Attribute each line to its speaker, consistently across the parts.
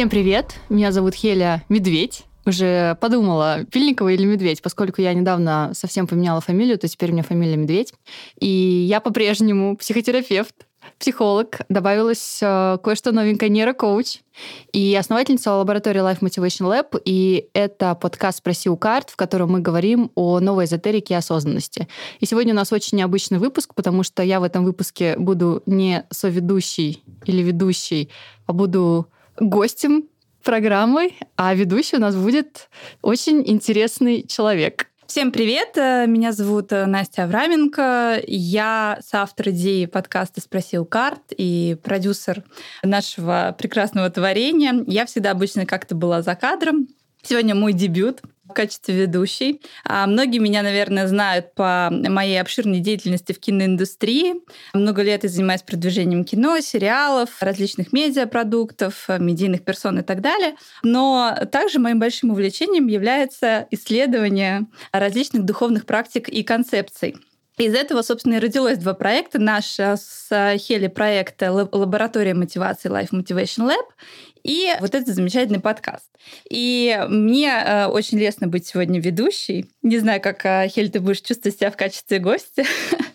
Speaker 1: Всем привет, меня зовут Хеля Медведь. Уже подумала, Пильникова или Медведь, поскольку я недавно совсем поменяла фамилию, то теперь у меня фамилия Медведь. И я по-прежнему психотерапевт, психолог, добавилась э, кое-что новенькое, нейрокоуч и основательница лаборатории Life Motivation Lab. И это подкаст «Спроси у карт», в котором мы говорим о новой эзотерике и осознанности. И сегодня у нас очень необычный выпуск, потому что я в этом выпуске буду не соведущий или ведущий, а буду гостем программы, а ведущий у нас будет очень интересный человек.
Speaker 2: Всем привет! Э, меня зовут э, Настя Авраменко. Я соавтор идеи подкаста «Спросил карт» и продюсер нашего прекрасного творения. Я всегда обычно как-то была за кадром. Сегодня мой дебют в качестве ведущей. А многие меня, наверное, знают по моей обширной деятельности в киноиндустрии. Много лет я занимаюсь продвижением кино, сериалов, различных медиапродуктов, медийных персон и так далее. Но также моим большим увлечением является исследование различных духовных практик и концепций. Из этого, собственно, и родилось два проекта. Наш э, с Хели проект «Лаборатория мотивации Life Motivation Lab» и вот этот замечательный подкаст. И мне э, очень лестно быть сегодня ведущей. Не знаю, как, э, Хель, ты будешь чувствовать себя в качестве гостя.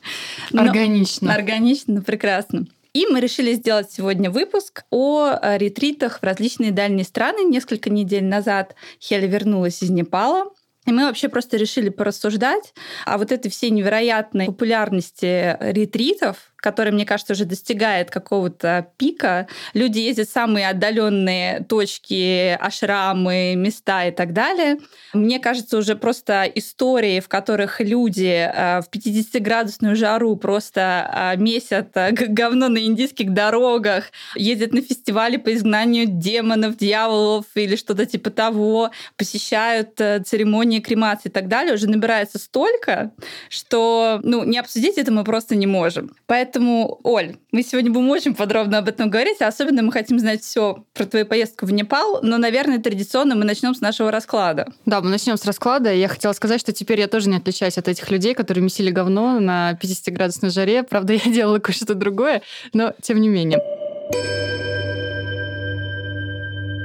Speaker 1: Органично.
Speaker 2: Органично, прекрасно. И мы решили сделать сегодня выпуск о ретритах в различные дальние страны. Несколько недель назад Хеля вернулась из Непала. И мы вообще просто решили порассуждать о вот этой всей невероятной популярности ретритов, который, мне кажется, уже достигает какого-то пика. Люди ездят в самые отдаленные точки, ашрамы, места и так далее. Мне кажется, уже просто истории, в которых люди э, в 50-градусную жару просто э, месят э, говно на индийских дорогах, ездят на фестивали по изгнанию демонов, дьяволов или что-то типа того, посещают церемонии кремации и так далее, уже набирается столько, что ну, не обсудить это мы просто не можем. Поэтому Поэтому, Оль, мы сегодня будем очень подробно об этом говорить, а особенно мы хотим знать все про твою поездку в Непал, но, наверное, традиционно мы начнем с нашего расклада.
Speaker 1: Да, мы начнем с расклада. Я хотела сказать, что теперь я тоже не отличаюсь от этих людей, которые месили говно на 50-градусной жаре. Правда, я делала кое-что другое, но тем не менее.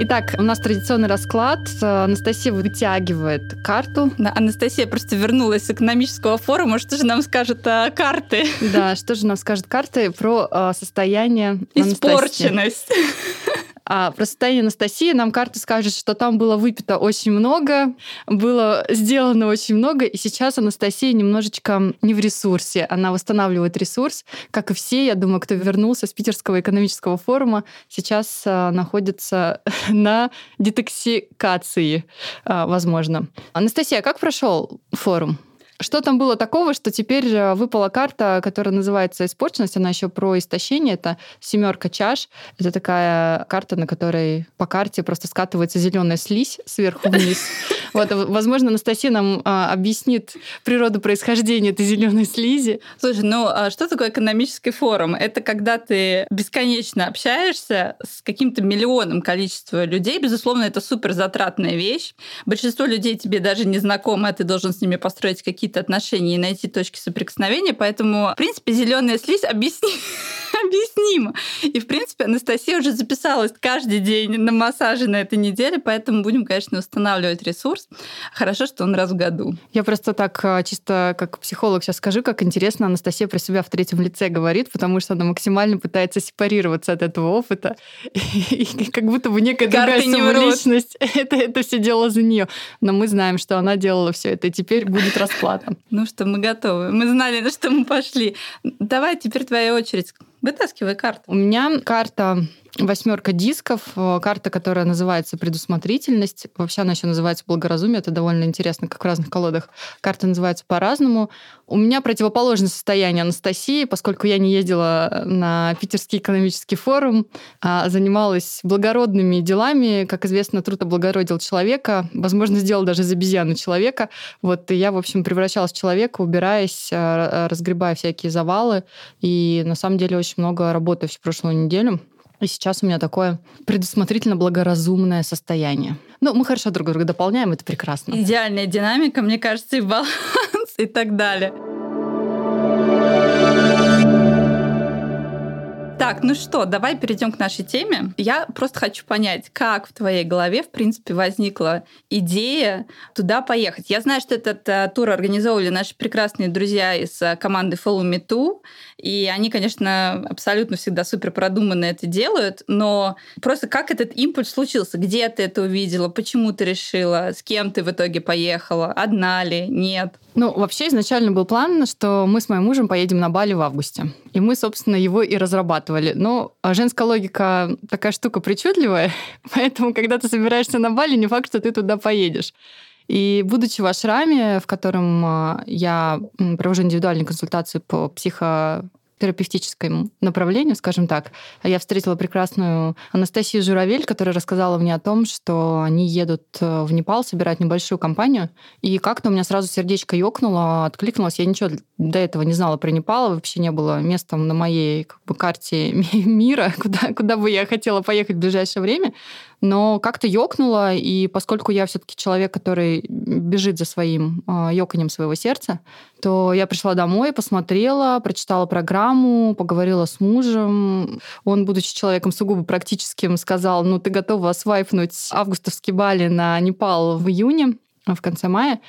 Speaker 1: Итак, у нас традиционный расклад. Анастасия вытягивает карту.
Speaker 2: Да, Анастасия просто вернулась с экономического форума. Что же нам скажут а, карты?
Speaker 1: Да, что же нам скажут карты про а, состояние
Speaker 2: Испорченность.
Speaker 1: А про состояние Анастасии нам карта скажет, что там было выпито очень много, было сделано очень много, и сейчас Анастасия немножечко не в ресурсе. Она восстанавливает ресурс, как и все, я думаю, кто вернулся с Питерского экономического форума, сейчас а, находится на детоксикации, а, возможно. Анастасия, как прошел форум? Что там было такого, что теперь выпала карта, которая называется испорченность, она еще про истощение, это семерка чаш. Это такая карта, на которой по карте просто скатывается зеленая слизь сверху вниз. Вот, возможно, Анастасия нам а, объяснит природу происхождения этой зеленой слизи.
Speaker 2: Слушай, ну а что такое экономический форум? Это когда ты бесконечно общаешься с каким-то миллионом количества людей. Безусловно, это супер затратная вещь. Большинство людей тебе даже не знакомы, а ты должен с ними построить какие-то какие-то отношения и найти точки соприкосновения. Поэтому, в принципе, зеленая слизь объясни... объяснима. И, в принципе, Анастасия уже записалась каждый день на массаже на этой неделе, поэтому будем, конечно, устанавливать ресурс. Хорошо, что он раз в году.
Speaker 1: Я просто так а, чисто как психолог сейчас скажу, как интересно Анастасия про себя в третьем лице говорит, потому что она максимально пытается сепарироваться от этого опыта. И как будто бы некая другая самоличность. Это, это все дело за нее. Но мы знаем, что она делала все это, и теперь будет расклад
Speaker 2: Ну что, мы готовы. Мы знали, на что мы пошли. Давай, теперь твоя очередь. Вытаскивай карту.
Speaker 1: У меня карта восьмерка дисков, э, карта, которая называется предусмотрительность. Вообще она еще называется благоразумие. Это довольно интересно, как в разных колодах. Карта называется по-разному. У меня противоположное состояние Анастасии, поскольку я не ездила на Питерский экономический форум, а занималась благородными делами. Как известно, труд облагородил человека, возможно, сделал даже из обезьяны человека. Вот и я, в общем, превращалась в человека, убираясь, э, разгребая всякие завалы. И на самом деле очень много работы всю прошлую неделю. И сейчас у меня такое предусмотрительно благоразумное состояние. Ну, мы хорошо друг друга дополняем, это прекрасно.
Speaker 2: Идеальная динамика, мне кажется, и баланс, и так далее. Так, ну что, давай перейдем к нашей теме. Я просто хочу понять, как в твоей голове, в принципе, возникла идея туда поехать. Я знаю, что этот uh, тур организовывали наши прекрасные друзья из uh, команды Follow Me Too, и они, конечно, абсолютно всегда супер продуманно это делают, но просто как этот импульс случился? Где ты это увидела? Почему ты решила? С кем ты в итоге поехала? Одна ли? Нет?
Speaker 1: Ну, вообще изначально был план, что мы с моим мужем поедем на Бали в августе. И мы, собственно, его и разрабатывали. Но женская логика такая штука причудливая, поэтому, когда ты собираешься на Бали, не факт, что ты туда поедешь. И будучи в ашраме, в котором а, я провожу индивидуальные консультации по психо терапевтическому направлению, скажем так. Я встретила прекрасную Анастасию Журавель, которая рассказала мне о том, что они едут э, в Непал собирать небольшую компанию. И как-то у меня сразу сердечко ёкнуло, откликнулось. Я ничего до этого не знала про Непал, вообще не было местом на моей как бы, карте мира, куда, куда бы я хотела поехать в ближайшее время но как-то ёкнуло, и поскольку я все таки человек, который бежит за своим э, ёканьем своего сердца, то я пришла домой, посмотрела, прочитала программу, поговорила с мужем. Он, будучи человеком сугубо практическим, сказал, ну, ты готова свайпнуть августовский Бали на Непал в июне, в конце мая.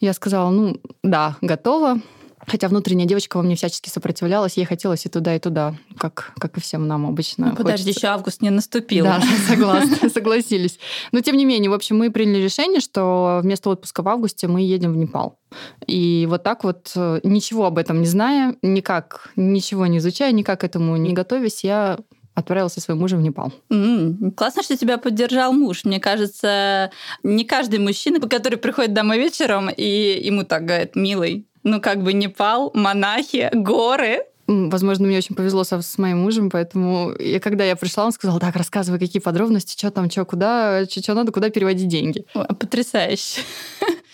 Speaker 1: Я сказала, ну, да, готова. Хотя внутренняя девочка во мне всячески сопротивлялась, ей хотелось и туда, и туда, как, как и всем нам обычно.
Speaker 2: Ну, подожди, хочется. еще август не наступил.
Speaker 1: Да, согласна, согласились. Но тем не менее, в общем, мы приняли решение, что вместо отпуска в августе мы едем в Непал. И вот так вот, э, ничего об этом не зная, никак, ничего не изучая, никак к этому не готовясь, я отправилась со своим мужем в Непал.
Speaker 2: Mm, классно, что тебя поддержал муж. Мне кажется, не каждый мужчина, который приходит домой вечером, и ему так говорит, милый, ну, как бы Непал, монахи, горы.
Speaker 1: Возможно, мне очень повезло со, с моим мужем, поэтому и когда я пришла, он сказал, так, рассказывай, какие подробности, что там, что, куда, что надо, куда переводить деньги.
Speaker 2: Потрясающе.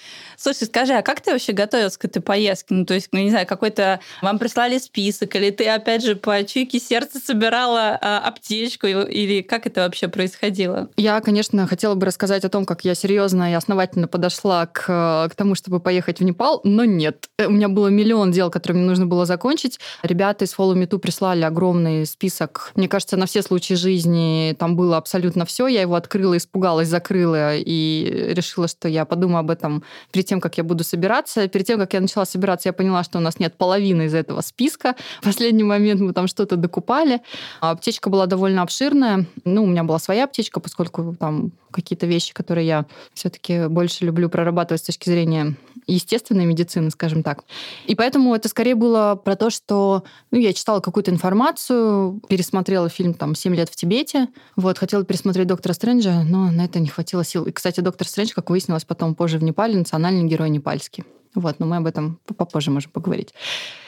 Speaker 2: Слушай, скажи, а как ты вообще готовилась к этой поездке? Ну, то есть, ну, не знаю, какой-то вам прислали список, или ты, опять же, по чуйке сердца собирала а, аптечку, или как это вообще происходило?
Speaker 1: Я, конечно, хотела бы рассказать о том, как я серьезно и основательно подошла к, к тому, чтобы поехать в Непал, но нет. У меня было миллион дел, которые мне нужно было закончить. Ребята из Follow Me Too прислали огромный список. Мне кажется, на все случаи жизни там было абсолютно все. Я его открыла, испугалась, закрыла и решила, что я подумаю об этом перед перед тем, как я буду собираться. Перед тем, как я начала собираться, я поняла, что у нас нет половины из этого списка. В последний момент мы там что-то докупали. Аптечка была довольно обширная. Ну, у меня была своя аптечка, поскольку там какие-то вещи, которые я все-таки больше люблю прорабатывать с точки зрения естественной медицины, скажем так. И поэтому это скорее было про то, что ну, я читала какую-то информацию, пересмотрела фильм там «Семь лет в Тибете», вот, хотела пересмотреть «Доктора Стрэнджа», но на это не хватило сил. И, кстати, «Доктор Стрэндж», как выяснилось потом позже в Непале, национальный герой непальский. Вот, но мы об этом попозже можем поговорить.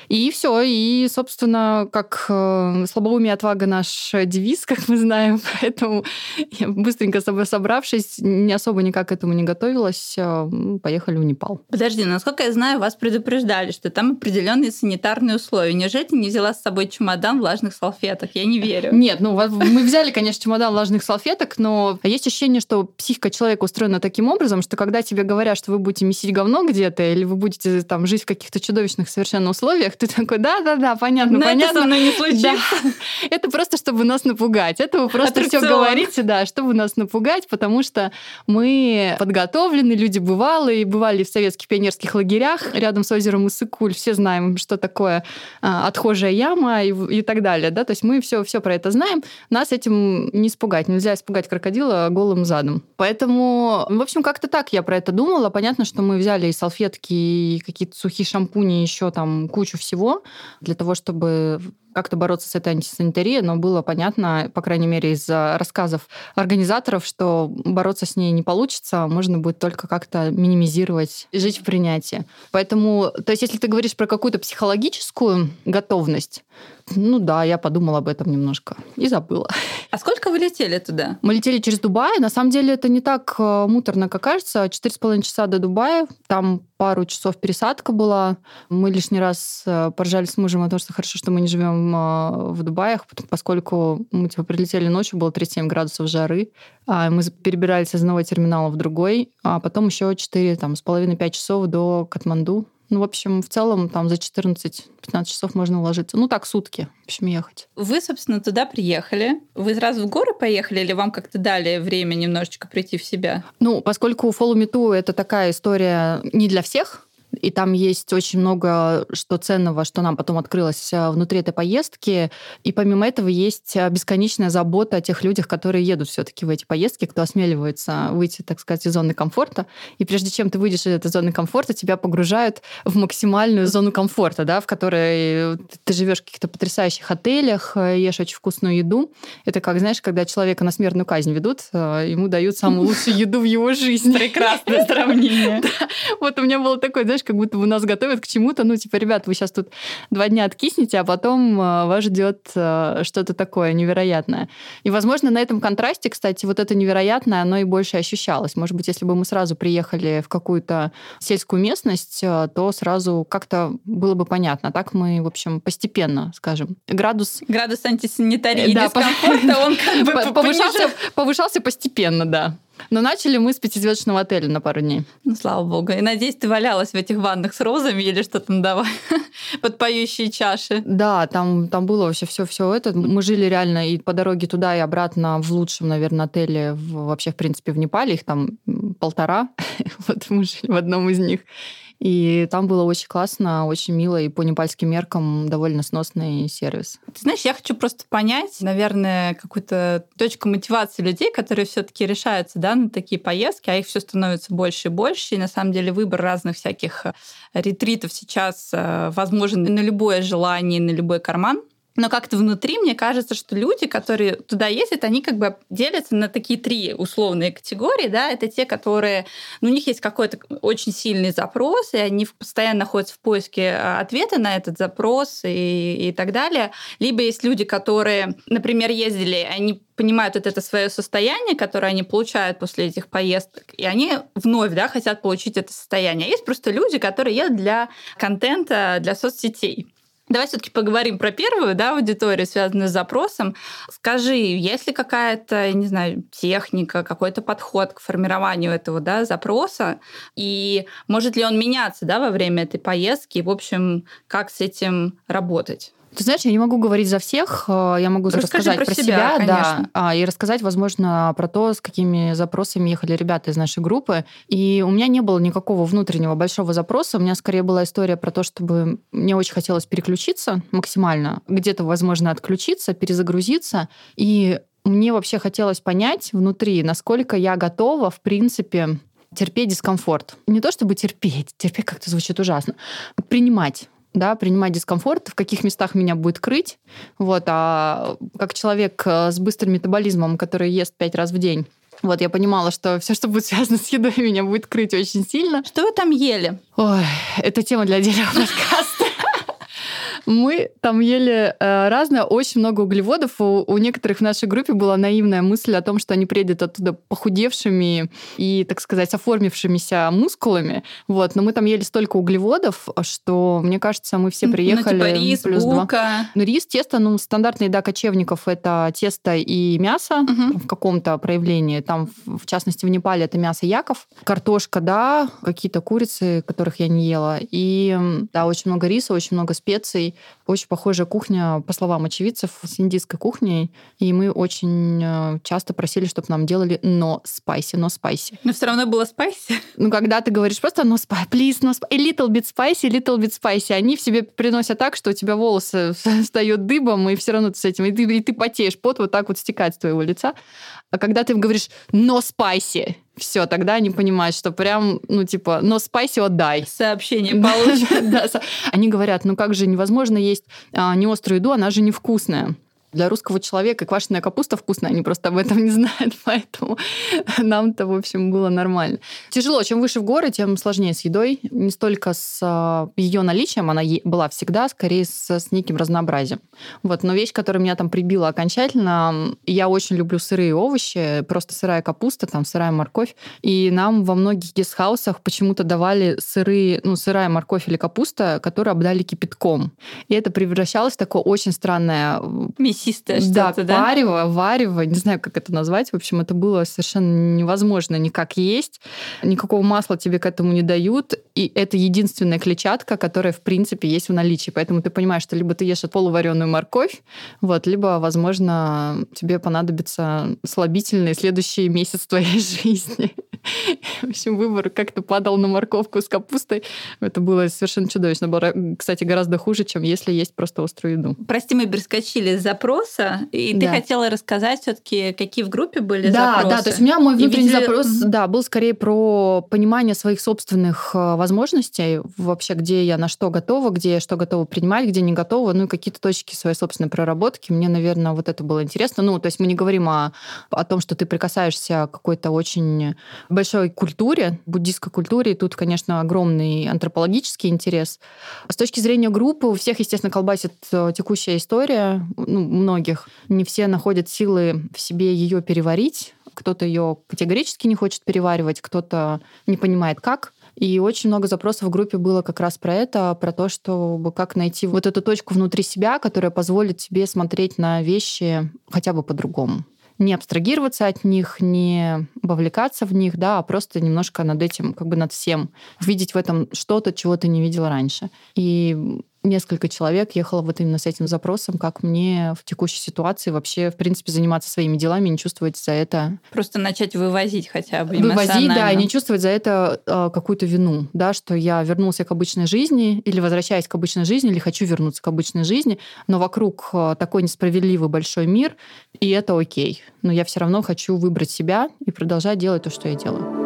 Speaker 1: И все. И, собственно, как э, слабоумие отвага наш девиз, как мы знаем. Поэтому я быстренько собравшись, не особо никак к этому не готовилась, э, поехали в Непал.
Speaker 2: Подожди, насколько я знаю, вас предупреждали, что там определенные санитарные условия. Неужели ты не взяла с собой чемодан влажных салфеток? Я не верю.
Speaker 1: Нет, ну мы взяли, конечно, чемодан влажных салфеток, но есть ощущение, что психика человека устроена таким образом, что когда тебе говорят, что вы будете месить говно где-то, или вы будете там жить в каких-то чудовищных совершенно условиях, ты такой, да-да-да, понятно,
Speaker 2: Но
Speaker 1: понятно.
Speaker 2: это со мной не случится. Да.
Speaker 1: Это просто, чтобы нас напугать. Это вы просто все говорите, да, чтобы нас напугать, потому что мы подготовлены, люди бывалые, бывали в советских пионерских лагерях рядом с озером Иссыкуль, все знаем, что такое а, отхожая яма и, и так далее, да, то есть мы все, все про это знаем, нас этим не испугать, нельзя испугать крокодила голым задом. Поэтому, в общем, как-то так я про это думала. Понятно, что мы взяли и салфетки, и какие-то сухие шампуни, еще там кучу всего, для того, чтобы как-то бороться с этой антисанитарией, но было понятно, по крайней мере, из рассказов организаторов, что бороться с ней не получится, можно будет только как-то минимизировать, жить в принятии. Поэтому, то есть, если ты говоришь про какую-то психологическую готовность, ну да, я подумала об этом немножко и забыла.
Speaker 2: А сколько вы летели туда?
Speaker 1: Мы летели через Дубай. На самом деле это не так э, муторно, как кажется. Четыре с половиной часа до Дубая. Там пару часов пересадка была. Мы лишний раз э, поржали с мужем о том, что хорошо, что мы не живем э, в Дубаях, поскольку мы типа прилетели ночью, было 37 градусов жары. А мы перебирались из одного терминала в другой, а потом еще 4 там, с половиной 5 часов до Катманду Ну, в общем, в целом там за 14-15 часов можно уложиться. Ну, так, сутки, в общем, ехать.
Speaker 2: Вы, собственно, туда приехали. Вы сразу в горы поехали или вам как-то дали время немножечко прийти в себя?
Speaker 1: Ну, поскольку Follow Me To — это такая история не для всех, и там есть очень много что ценного, что нам потом открылось э, внутри этой поездки. И помимо этого есть э, бесконечная забота о тех людях, которые едут все-таки в эти поездки, кто осмеливается выйти, так сказать, из зоны комфорта. И прежде чем ты выйдешь из этой зоны комфорта, тебя погружают в максимальную зону комфорта, да, в которой ты живешь в каких-то потрясающих отелях, э, ешь очень вкусную еду. Это как, знаешь, когда человека на смертную казнь ведут, ему дают самую лучшую еду в его жизни.
Speaker 2: Прекрасное сравнение.
Speaker 1: Вот у меня было такое, знаешь, как будто бы нас готовят к чему-то. Ну, типа, ребят, вы сейчас тут два дня откиснете, а потом э, вас ждет э, что-то такое невероятное. И, возможно, на этом контрасте, кстати, вот это невероятное, оно и больше ощущалось. Может быть, если бы мы сразу приехали в какую-то сельскую местность, э, то сразу как-то было бы понятно. А так мы, в общем, постепенно, скажем, градус...
Speaker 2: Градус антисанитарии да, дискомфорта, он как бы
Speaker 1: повышался, повышался постепенно, да. Но начали мы с пятизвездочного отеля на пару дней.
Speaker 2: Ну, слава богу. И надеюсь, ты валялась в этих ваннах с розами или что там давай под поющие чаши.
Speaker 1: Да, там, там было вообще все все это. Мы жили реально и по дороге туда, и обратно в лучшем, наверное, отеле в, вообще, в принципе, в Непале. Их там полтора. вот мы жили в одном из них. И там было очень классно, очень мило, и по непальским меркам довольно сносный сервис.
Speaker 2: Ты знаешь, я хочу просто понять, наверное, какую-то точку мотивации людей, которые все-таки решаются да, на такие поездки, а их все становится больше и больше. И на самом деле выбор разных всяких э, ретритов сейчас э, возможен на любое желание, на любой карман. Но как-то внутри мне кажется, что люди, которые туда ездят, они как бы делятся на такие три условные категории. Да? Это те, которые... Ну, у них есть какой-то очень сильный запрос, и они постоянно находятся в поиске а, ответа на этот запрос и, и так далее. Либо есть люди, которые, например, ездили, они понимают вот это свое состояние, которое они получают после этих поездок, и они вновь да, хотят получить это состояние. Есть просто люди, которые едут для контента, для соцсетей. Давай все-таки поговорим про первую да, аудиторию, связанную с запросом. Скажи, есть ли какая-то, не знаю, техника, какой-то подход к формированию этого да, запроса? И может ли он меняться да, во время этой поездки? В общем, как с этим работать?
Speaker 1: Ты знаешь, я не могу говорить за всех, э, я могу Расскажи рассказать про, про себя, себя да, а, и рассказать, возможно, про то, с какими запросами ехали ребята из нашей группы. И у меня не было никакого внутреннего большого запроса, у меня скорее была история про то, чтобы мне очень хотелось переключиться максимально, где-то, возможно, отключиться, перезагрузиться, и мне вообще хотелось понять внутри, насколько я готова, в принципе, терпеть дискомфорт. Не то чтобы терпеть, терпеть как-то звучит ужасно, принимать да, принимать дискомфорт, в каких местах меня будет крыть. Вот, а как человек э, с быстрым метаболизмом, который ест пять раз в день, вот, я понимала, что все, что будет связано с едой, меня будет крыть очень сильно.
Speaker 2: Что вы там ели?
Speaker 1: Ой, это тема для отдельного подкаста. Мы там ели э, разное, очень много углеводов. У, у некоторых в нашей группе была наивная мысль о том, что они приедут оттуда похудевшими и, так сказать, оформившимися мускулами. Вот. Но мы там ели столько углеводов, что, мне кажется, мы все приехали...
Speaker 2: Ну, типа рис, плюс булка.
Speaker 1: Ну, рис, тесто, ну, стандартная еда кочевников — это тесто и мясо угу. в каком-то проявлении. Там, в частности, в Непале это мясо яков. Картошка, да, какие-то курицы, которых я не ела. И, да, очень много риса, очень много специй. Очень похожая кухня, по словам очевидцев, с индийской кухней. И мы очень э, часто просили, чтобы нам делали но спайси, но спайси.
Speaker 2: Но все равно было спайси.
Speaker 1: Ну, когда ты говоришь просто но спайси, please, no spicy, little bit spicy, little bit spicy, они в себе приносят так, что у тебя волосы встают дыбом, и все равно ты с этим, и ты, и ты потеешь, пот вот так вот стекает с твоего лица. А когда ты говоришь но спайси, все, тогда они понимают, что прям, ну, типа, но спайси отдай.
Speaker 2: Сообщение получат.
Speaker 1: Они говорят, ну как же невозможно есть а, неострую еду, она же невкусная. Для русского человека квашеная капуста вкусная, они просто об этом не знают, поэтому нам-то, в общем, было нормально. Тяжело, чем выше в горы, тем сложнее с едой. Не столько с а, ее наличием, она была всегда, скорее с, с неким разнообразием. Вот, но вещь, которая меня там прибила окончательно, я очень люблю сырые овощи, просто сырая капуста, там сырая морковь, и нам во многих гестхаусах почему-то давали сырые, ну, сырая морковь или капуста, которую обдали кипятком. И это превращалось в такое очень странное
Speaker 2: мясистое
Speaker 1: да,
Speaker 2: что-то, да?
Speaker 1: парево, варево, не знаю, как это назвать. В общем, это было совершенно невозможно никак есть. Никакого масла тебе к этому не дают. И это единственная клетчатка, которая, в принципе, есть в наличии. Поэтому ты понимаешь, что либо ты ешь полувареную морковь, вот, либо, возможно, тебе понадобится слабительный следующий месяц твоей жизни. В общем, выбор как-то падал на морковку с капустой. Это было совершенно чудовищно. Было, кстати, гораздо хуже, чем если есть просто острую еду.
Speaker 2: Прости, мы перескочили с запроса, и да. ты хотела рассказать все таки какие в группе были
Speaker 1: да,
Speaker 2: запросы.
Speaker 1: Да, да, то есть у меня мой внутренний видели... запрос, да, был скорее про понимание своих собственных э, возможностей, вообще, где я на что готова, где я что готова принимать, где не готова, ну и какие-то точки своей собственной проработки. Мне, наверное, вот это было интересно. Ну, то есть мы не говорим о, о том, что ты прикасаешься к какой-то очень большой культуре, буддийской культуре, и тут, конечно, огромный антропологический интерес. С точки зрения группы, у всех, естественно, колбасит э, текущая история, ну, многих. Не все находят силы в себе ее переварить, кто-то ее категорически не хочет переваривать, кто-то не понимает, как. И очень много запросов в группе было как раз про это, про то, чтобы как найти вот эту точку внутри себя, которая позволит тебе смотреть на вещи хотя бы по-другому не абстрагироваться от них, не вовлекаться в них, да, а просто немножко над этим, как бы над всем, видеть в этом что-то, чего ты не видела раньше. И несколько человек ехало вот именно с этим запросом, как мне в текущей ситуации вообще, в принципе, заниматься своими делами, не чувствовать за это...
Speaker 2: Просто начать вывозить хотя бы
Speaker 1: Вывозить, да, и не чувствовать за это э, какую-то вину, да, что я вернулся к обычной жизни или возвращаюсь к обычной жизни, или хочу вернуться к обычной жизни, но вокруг э, такой несправедливый большой мир, и это окей. Но я все равно хочу выбрать себя и продолжать делать то, что я делаю.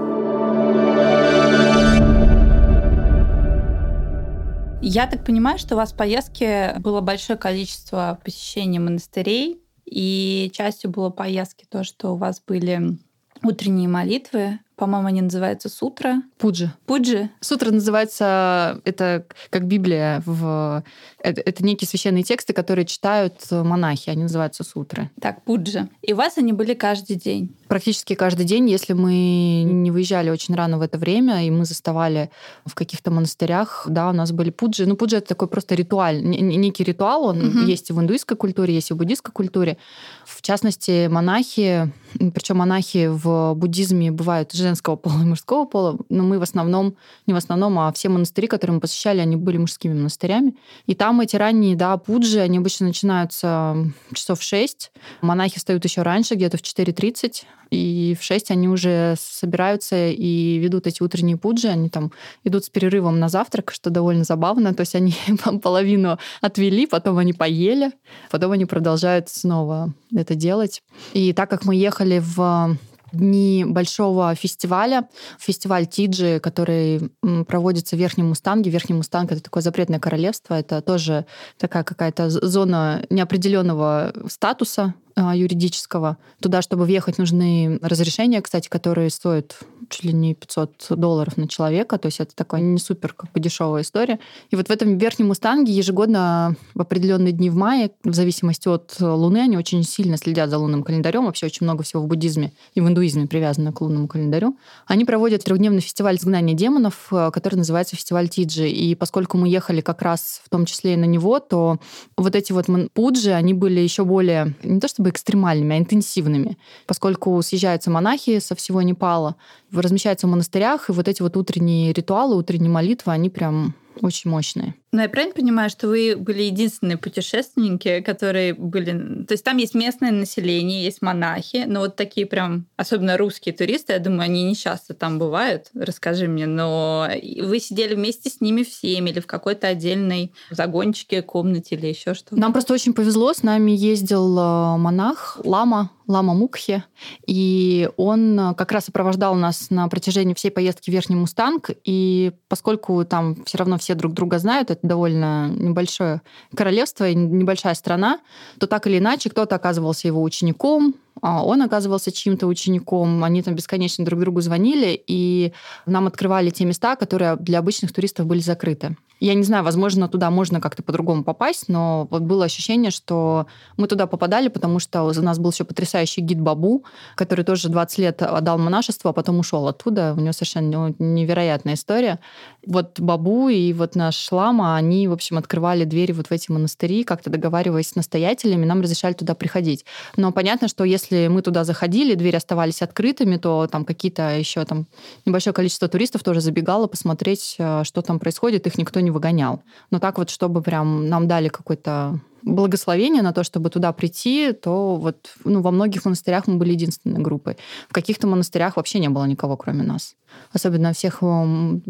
Speaker 2: Я так понимаю, что у вас в поездке было большое количество посещений монастырей, и частью было поездки то, что у вас были утренние молитвы, по-моему, они называются сутра.
Speaker 1: Пуджи.
Speaker 2: Пуджи.
Speaker 1: Сутра называется, это как Библия, в, это, это некие священные тексты, которые читают монахи, они называются сутры.
Speaker 2: Так, пуджи. И у вас они были каждый день?
Speaker 1: Практически каждый день, если мы не выезжали очень рано в это время, и мы заставали в каких-то монастырях, да, у нас были пуджи. Ну, пуджи — это такой просто ритуал, некий ритуал, он угу. есть и в индуистской культуре, есть и в буддийской культуре. В частности, монахи, причем монахи в буддизме бывают женского пола и мужского пола, но мы в основном, не в основном, а все монастыри, которые мы посещали, они были мужскими монастырями. И там эти ранние, да, пуджи, они обычно начинаются часов в 6. Монахи встают еще раньше, где-то в 4.30, и в 6 они уже собираются и ведут эти утренние пуджи. Они там идут с перерывом на завтрак, что довольно забавно. То есть они половину отвели, потом они поели, потом они продолжают снова это делать. И так как мы ехали в дни большого фестиваля, фестиваль Тиджи, который проводится в Верхнем Мустанге. Верхний Мустанг — это такое запретное королевство, это тоже такая какая-то зона неопределенного статуса, юридического. Туда, чтобы въехать, нужны разрешения, кстати, которые стоят чуть ли не 500 долларов на человека. То есть это такая не супер как бы дешевая история. И вот в этом верхнем Мустанге ежегодно в определенные дни в мае, в зависимости от Луны, они очень сильно следят за лунным календарем. Вообще очень много всего в буддизме и в индуизме привязано к лунному календарю. Они проводят трехдневный фестиваль изгнания демонов, э, который называется фестиваль Тиджи. И поскольку мы ехали как раз в том числе и на него, то вот эти вот пуджи, они были еще более, не то что чтобы экстремальными, а интенсивными, поскольку съезжаются монахи со всего Непала, размещаются в монастырях, и вот эти вот утренние ритуалы, утренние молитвы, они прям очень мощные.
Speaker 2: Но я правильно понимаю, что вы были единственные путешественники, которые были... То есть там есть местное население, есть монахи, но вот такие прям, особенно русские туристы, я думаю, они не часто там бывают, расскажи мне, но вы сидели вместе с ними всеми или в какой-то отдельной загончике, комнате или еще что-то?
Speaker 1: Нам просто очень повезло, с нами ездил э, монах, лама, Лама Мукхе, и он как раз сопровождал нас на протяжении всей поездки в Верхний Мустанг, и поскольку там все равно все друг друга знают, довольно небольшое королевство и небольшая страна, то так или иначе кто-то оказывался его учеником, а он оказывался чьим-то учеником, они там бесконечно друг другу звонили, и нам открывали те места, которые для обычных туристов были закрыты. Я не знаю, возможно, туда можно как-то по-другому попасть, но вот было ощущение, что мы туда попадали, потому что у нас был еще потрясающий гид Бабу, который тоже 20 лет отдал монашество, а потом ушел оттуда. У него совершенно невероятная история. Вот Бабу и вот наш Лама, они, в общем, открывали двери вот в эти монастыри, как-то договариваясь с настоятелями, нам разрешали туда приходить. Но понятно, что если мы туда заходили, двери оставались открытыми, то там какие-то еще там небольшое количество туристов тоже забегало посмотреть, э, что там происходит, их никто не выгонял. Но так вот, чтобы прям нам дали какой-то благословение на то, чтобы туда прийти, то вот ну, во многих монастырях мы были единственной группой. В каких-то монастырях вообще не было никого, кроме нас. Особенно всех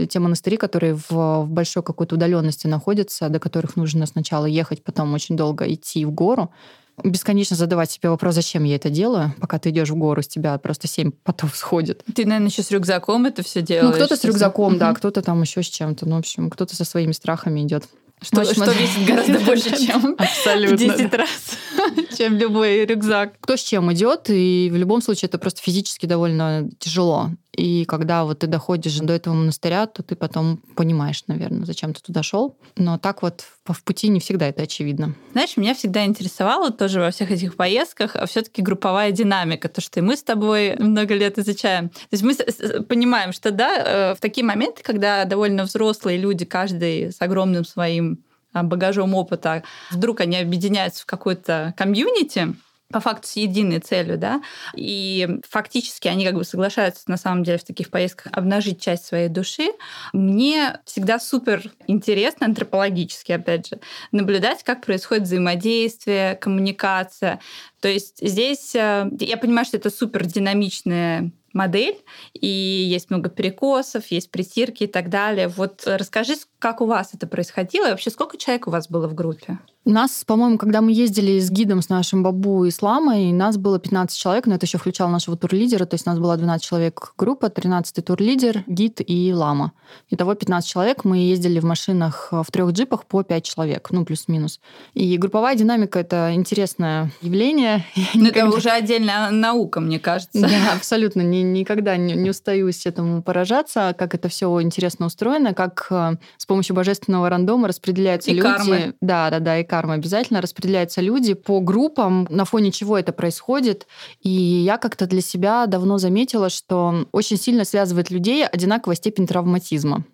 Speaker 1: те монастыри, которые в, в большой какой-то удаленности находятся, до которых нужно сначала ехать, потом очень долго идти в гору бесконечно задавать себе вопрос, зачем я это делаю, пока ты идешь в гору, с тебя просто семь потов сходит.
Speaker 2: Ты, наверное, еще с рюкзаком это все делаешь.
Speaker 1: Ну, кто-то с рюкзаком, да, кто-то там еще с чем-то. Ну, в общем, кто-то со своими страхами идет.
Speaker 2: Что, что весит гораздо больше, чем Абсолютно. 10 раз, чем любой рюкзак.
Speaker 1: Кто с чем идет, и в любом случае это просто физически довольно тяжело. И когда вот ты доходишь до этого монастыря, то ты потом понимаешь, наверное, зачем ты туда шел. Но так вот в пути не всегда это очевидно.
Speaker 2: Знаешь, меня всегда интересовало тоже во всех этих поездках а все-таки групповая динамика, то, что и мы с тобой много лет изучаем. То есть мы понимаем, что да, э, в такие моменты, когда довольно взрослые люди, каждый с огромным своим а, багажом опыта, вдруг они объединяются в какой-то комьюнити, по факту с единой целью, да, и фактически они как бы соглашаются на самом деле в таких поездках обнажить часть своей души. Мне всегда супер интересно антропологически, опять же, наблюдать, как происходит взаимодействие, коммуникация. То есть здесь э, я понимаю, что это супер динамичная модель, и есть много перекосов, есть притирки и так далее. Вот расскажи, как у вас это происходило, и вообще сколько человек у вас было в группе?
Speaker 1: У нас, по-моему, когда мы ездили с гидом, с нашим бабу и с ламой, нас было 15 человек, но это еще включало нашего турлидера, то есть у нас была 12 человек группа, 13-й турлидер, гид и лама. Итого 15 человек, мы ездили в машинах в трех джипах по 5 человек, ну, плюс-минус. И групповая динамика — это интересное явление.
Speaker 2: Ну, это уже отдельная наука, мне кажется.
Speaker 1: Да, абсолютно. Ни, никогда не, не устаюсь этому поражаться, как это все интересно устроено, как э, с помощью божественного рандома распределяются
Speaker 2: и
Speaker 1: люди.
Speaker 2: Кармы.
Speaker 1: Да, да, да, и карма обязательно распределяются люди по группам, на фоне чего это происходит. И я как-то для себя давно заметила, что очень сильно связывает людей одинаковая степень травматизма.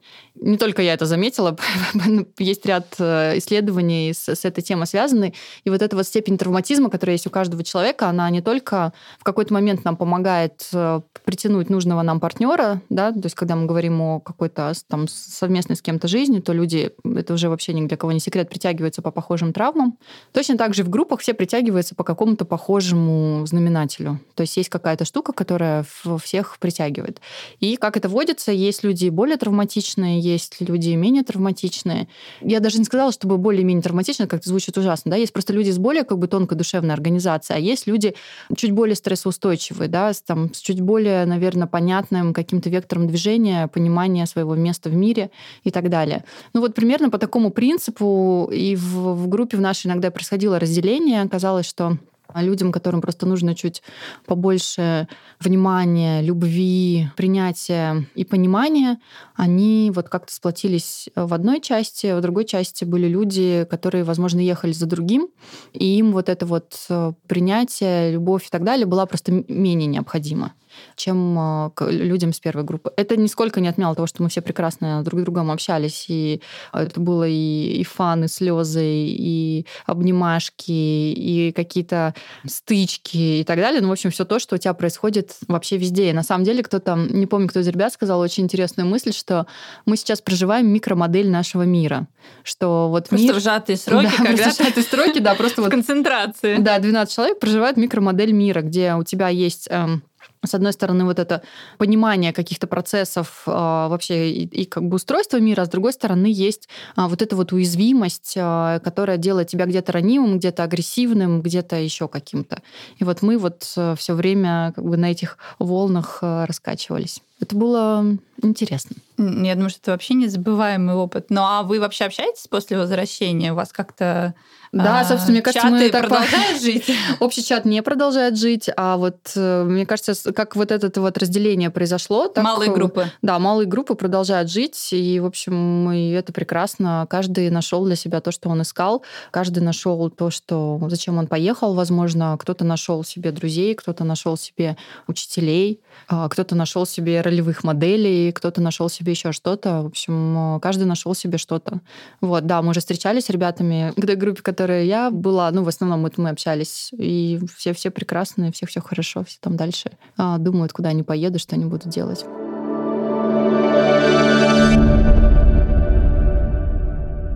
Speaker 1: Не только я это заметила, есть ряд э, исследований с, с этой темой связаны. И вот эта вот степень травматизма, которая есть у каждого человека, она не только в какой-то момент нам помогает э, притянуть нужного нам партнера, да, то есть когда мы говорим о какой-то там совместной с кем-то жизни, то люди, это уже вообще ни для кого не секрет, притягиваются по похожим травмам. Точно так же в группах все притягиваются по какому-то похожему знаменателю. То есть есть какая-то штука, которая всех притягивает. И как это водится, есть люди более травматичные, есть люди менее травматичные. Я даже не сказала, чтобы более-менее травматичные, как-то звучит ужасно. Да? Есть просто люди с более как бы тонкой душевной организацией, а есть люди чуть более стрессоустойчивые, да, с, там, с чуть более, наверное, понятным каким-то вектором движения, понимания своего места в мире и так далее. Ну вот примерно по такому принципу и в, в группе в нашей иногда происходило разделение. Оказалось, что людям, которым просто нужно чуть побольше внимания, любви, принятия и понимания, они вот как-то сплотились в одной части, в другой части были люди, которые, возможно, ехали за другим, и им вот это вот э, принятие, любовь и так далее была просто менее необходима чем а, людям с первой группы. Это нисколько не отменяло того, что мы все прекрасно друг с другом общались, и это было и, и фан, и слезы, и обнимашки, и какие-то стычки и так далее. Ну, в общем, все то, что у тебя происходит вообще везде. И на самом деле кто-то, не помню, кто из ребят сказал очень интересную мысль, что мы сейчас проживаем микромодель нашего мира. Что вот
Speaker 2: просто
Speaker 1: мир...
Speaker 2: сжатые сроки,
Speaker 1: да, когда сжатые сроки, да, просто вот...
Speaker 2: Концентрации.
Speaker 1: Да, 12 человек проживают микромодель мира, где у тебя есть эм, с одной стороны, вот это понимание каких-то процессов а, вообще и, и как бы устройства мира, а с другой стороны, есть а, вот эта вот уязвимость, а, которая делает тебя где-то ранимым, где-то агрессивным, где-то еще каким-то. И вот мы вот а, все время как бы на этих волнах а, раскачивались. Это было интересно.
Speaker 2: Я думаю, что это вообще незабываемый опыт. Ну а вы вообще общаетесь после возвращения? У вас как-то
Speaker 1: да, а, собственно, мне кажется,
Speaker 2: мы
Speaker 1: так
Speaker 2: продолжают жить.
Speaker 1: Общий чат не продолжает жить, а вот э, мне кажется, как вот это вот разделение произошло. Так,
Speaker 2: малые группы.
Speaker 1: Да, малые группы продолжают жить, и, в общем, и это прекрасно. Каждый нашел для себя то, что он искал, каждый нашел то, что зачем он поехал, возможно, кто-то нашел себе друзей, кто-то нашел себе учителей, а, кто-то нашел себе ролевых моделей, кто-то нашел себе еще что-то. В общем, каждый нашел себе что-то. Вот, да, мы уже встречались с ребятами к той группе, которая я была, ну, в основном вот мы общались, и все, все прекрасные, всех все хорошо, все там дальше а, думают, куда они поедут, что они будут делать.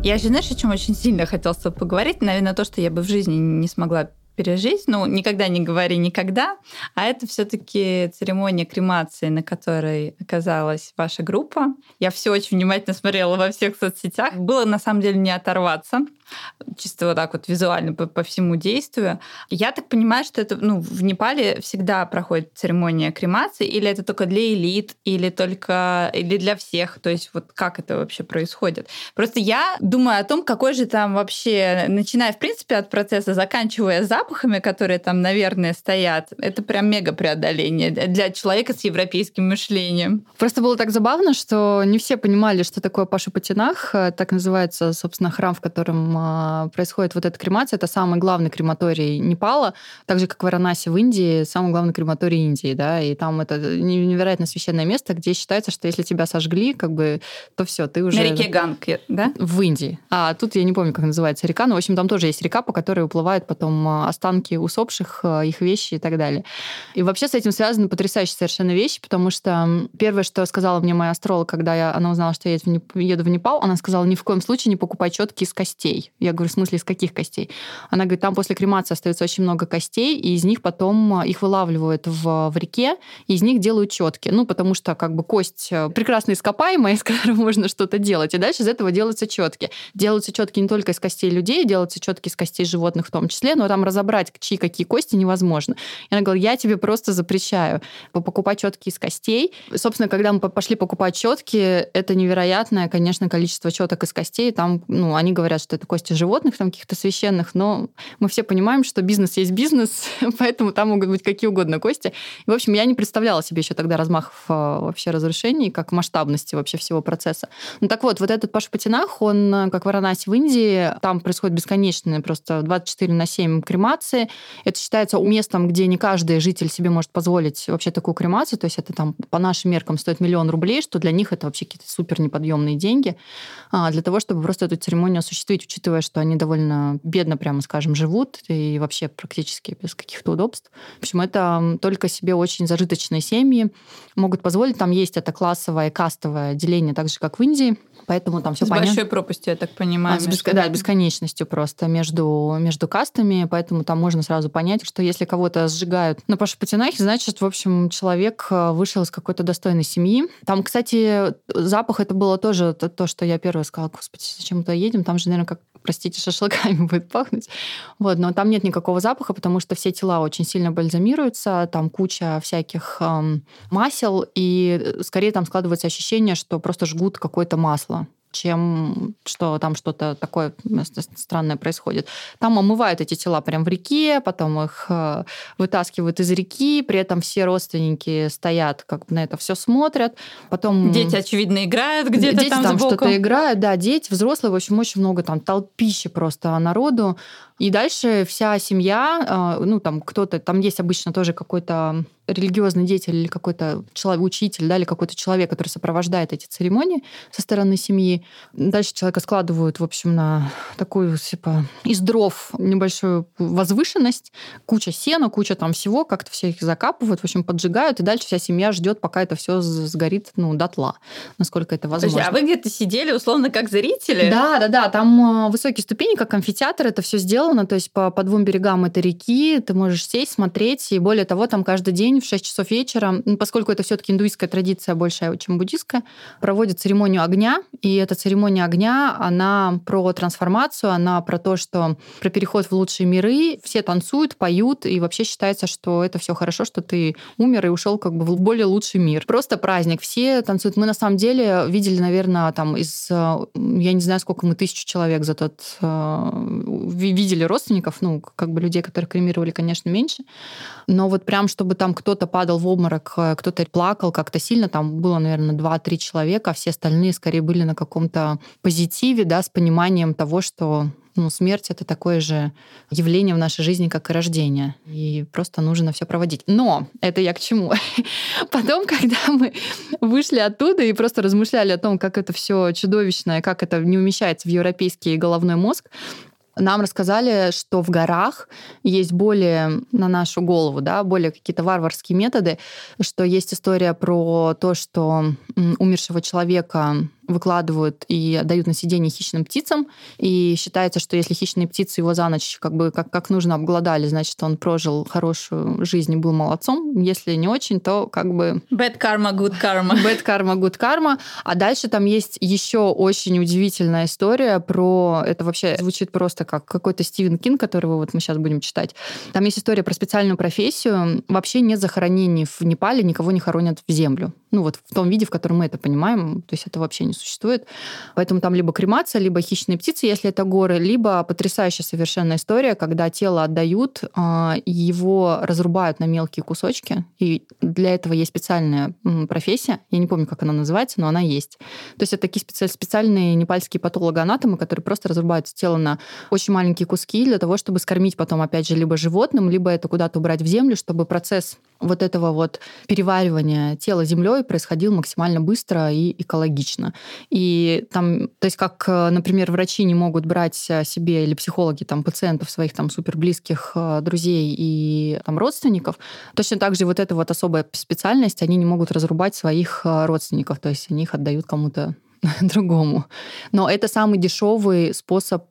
Speaker 2: Я же, знаешь, о чем очень сильно хотела поговорить? Наверное, то, что я бы в жизни не смогла пережить. Ну, никогда не говори никогда. А это все-таки церемония кремации, на которой оказалась ваша группа. Я все очень внимательно смотрела во всех соцсетях. Было на самом деле не оторваться чисто вот так вот визуально по, по всему действию. Я так понимаю, что это ну, в Непале всегда проходит церемония кремации, или это только для элит, или только или для всех. То есть вот как это вообще происходит? Просто я думаю о том, какой же там вообще, начиная в принципе от процесса, заканчивая запахами, которые там, наверное, стоят, это прям мега преодоление для человека с европейским мышлением.
Speaker 1: Просто было так забавно, что не все понимали, что такое Паша Патинах, так называется, собственно, храм, в котором а, происходит вот эта кремация. Это самый главный крематорий Непала, так же, как в Варанаси в Индии, самый главный крематорий Индии, да, и там это невероятно священное место, где считается, что если тебя сожгли, как бы, то все, ты уже...
Speaker 2: На реке Ганг, да?
Speaker 1: В Индии. А тут я не помню, как называется река, но, в общем, там тоже есть река, по которой уплывают потом а, останки усопших, а, их вещи и так далее. И вообще с этим связаны потрясающие совершенно вещи, потому что первое, что сказала мне моя астролог, когда я, она узнала, что я еду в Непал, она сказала, ни в коем случае не покупай четки из костей. Я говорю, в смысле, из каких костей? Она говорит, там после кремации остается очень много костей, и из них потом а, их вылавливают в, в реке, и из них делают четки. Ну, потому что как бы кость э, прекрасно ископаемая, из которой можно что-то делать. И дальше из этого делаются четки. Делаются четки не только из костей людей, делаются четки из костей животных в том числе, но там разобрать, чьи какие кости невозможно. И она говорит, я тебе просто запрещаю покупать четки из костей. Собственно, когда мы пошли покупать четки, это невероятное, конечно, количество четок из костей. Там, ну, они говорят, что это кости животных, там каких-то священных, но мы все понимаем, что бизнес есть бизнес, поэтому там могут быть какие угодно кости. И, в общем, я не представляла себе еще тогда размахов а, вообще разрушений, как масштабности вообще всего процесса. Ну так вот, вот этот Паша Патинах, он, как в Варанаси в Индии, там происходит бесконечные просто 24 на 7 кремации. Это считается местом, где не каждый житель себе может позволить вообще такую кремацию, то есть это там по нашим меркам стоит миллион рублей, что для них это вообще какие-то супер неподъемные деньги, а, для того, чтобы просто эту церемонию осуществить, учитывая, что они довольно бедно, прямо скажем, живут и вообще практически без каких-то удобств. В общем, это только себе очень зажиточные семьи могут позволить. Там есть это классовое и кастовое деление, так же, как в Индии. Поэтому там все
Speaker 2: с
Speaker 1: понятно.
Speaker 2: большой пропастью, я так понимаю. А,
Speaker 1: с беск... Да, бесконечностью просто между, между кастами. Поэтому там можно сразу понять, что если кого-то сжигают на Пашу Патинахе, значит, в общем, человек э, вышел из какой-то достойной семьи. Там, кстати, запах это было тоже то, то что я первое сказала, господи, зачем мы туда едем? Там же, наверное, как простите, шашлыками будет пахнуть. Вот, но там нет никакого запаха, потому что все тела очень сильно бальзамируются, там куча всяких эм, масел, и скорее там складывается ощущение, что просто жгут какое-то масло чем что там что-то такое странное происходит. Там омывают эти тела прямо в реке, потом их э, вытаскивают из реки, при этом все родственники стоят, как бы на это все смотрят. Потом...
Speaker 2: Дети, очевидно, играют где-то
Speaker 1: дети
Speaker 2: там,
Speaker 1: там что-то играют, да, дети, взрослые, в общем, очень много там толпищи просто народу. И дальше вся семья, э, ну, там кто-то, там есть обычно тоже какой-то религиозный деятель или какой-то человек, учитель, да, или какой-то человек, который сопровождает эти церемонии со стороны семьи. Дальше человека складывают, в общем, на такую, типа, из дров небольшую возвышенность, куча сена, куча там всего, как-то все их закапывают, в общем, поджигают, и дальше вся семья ждет, пока это все сгорит, ну, дотла, насколько это возможно.
Speaker 2: Слушай, а вы где-то сидели, условно, как зрители?
Speaker 1: Да, да, да, там э, высокие ступени, как амфитеатр, это все сделано, то есть по, по двум берегам этой реки ты можешь сесть, смотреть, и более того, там каждый день в 6 часов вечера, поскольку это все-таки индуистская традиция большая, чем буддистская, проводят церемонию огня. И эта церемония огня, она про трансформацию, она про то, что про переход в лучшие миры. Все танцуют, поют, и вообще считается, что это все хорошо, что ты умер и ушел как бы в более лучший мир. Просто праздник. Все танцуют. Мы на самом деле видели, наверное, там из, я не знаю, сколько мы тысячу человек за тот видели видели родственников, ну, как бы людей, которых кремировали, конечно, меньше. Но вот прям, чтобы там кто-то падал в обморок, э, кто-то плакал как-то сильно, там было, наверное, 2-3 человека, а все остальные скорее были на каком-то позитиве, да, с пониманием того, что ну, смерть это такое же явление в нашей жизни, как и рождение. И просто нужно все проводить. Но это я к чему? Потом, когда мы вышли оттуда и просто размышляли о том, как это все чудовищно, как это не умещается в европейский головной мозг, нам рассказали, что в горах есть более на нашу голову, да, более какие-то варварские методы, что есть история про то, что умершего человека выкладывают и отдают на сиденье хищным птицам. И считается, что если хищные птицы его за ночь как бы как, как нужно обглодали, значит, он прожил хорошую жизнь и был молодцом. Если не очень, то как бы...
Speaker 2: Bad karma, good karma.
Speaker 1: Bad karma, good karma. А дальше там есть еще очень удивительная история про... Это вообще звучит просто как какой-то Стивен Кинг, которого вот мы сейчас будем читать. Там есть история про специальную профессию. Вообще нет захоронений в Непале, никого не хоронят в землю. Ну вот в том виде, в котором мы это понимаем. То есть это вообще не существует. Поэтому там либо кремация, либо хищные птицы, если это горы, либо потрясающая совершенно история, когда тело отдают, а, его разрубают на мелкие кусочки, и для этого есть специальная профессия, я не помню, как она называется, но она есть. То есть это такие специальные непальские патологоанатомы, которые просто разрубают тело на очень маленькие куски для того, чтобы скормить потом, опять же, либо животным, либо это куда-то убрать в землю, чтобы процесс вот этого вот переваривания тела землей происходил максимально быстро и экологично. И там, то есть как, э, например, врачи не могут брать себе или психологи там пациентов своих там супер близких э, друзей и там родственников, точно так же вот эта вот особая специальность, они не могут разрубать своих э, родственников, то есть они их отдают кому-то другому. Но это самый дешевый способ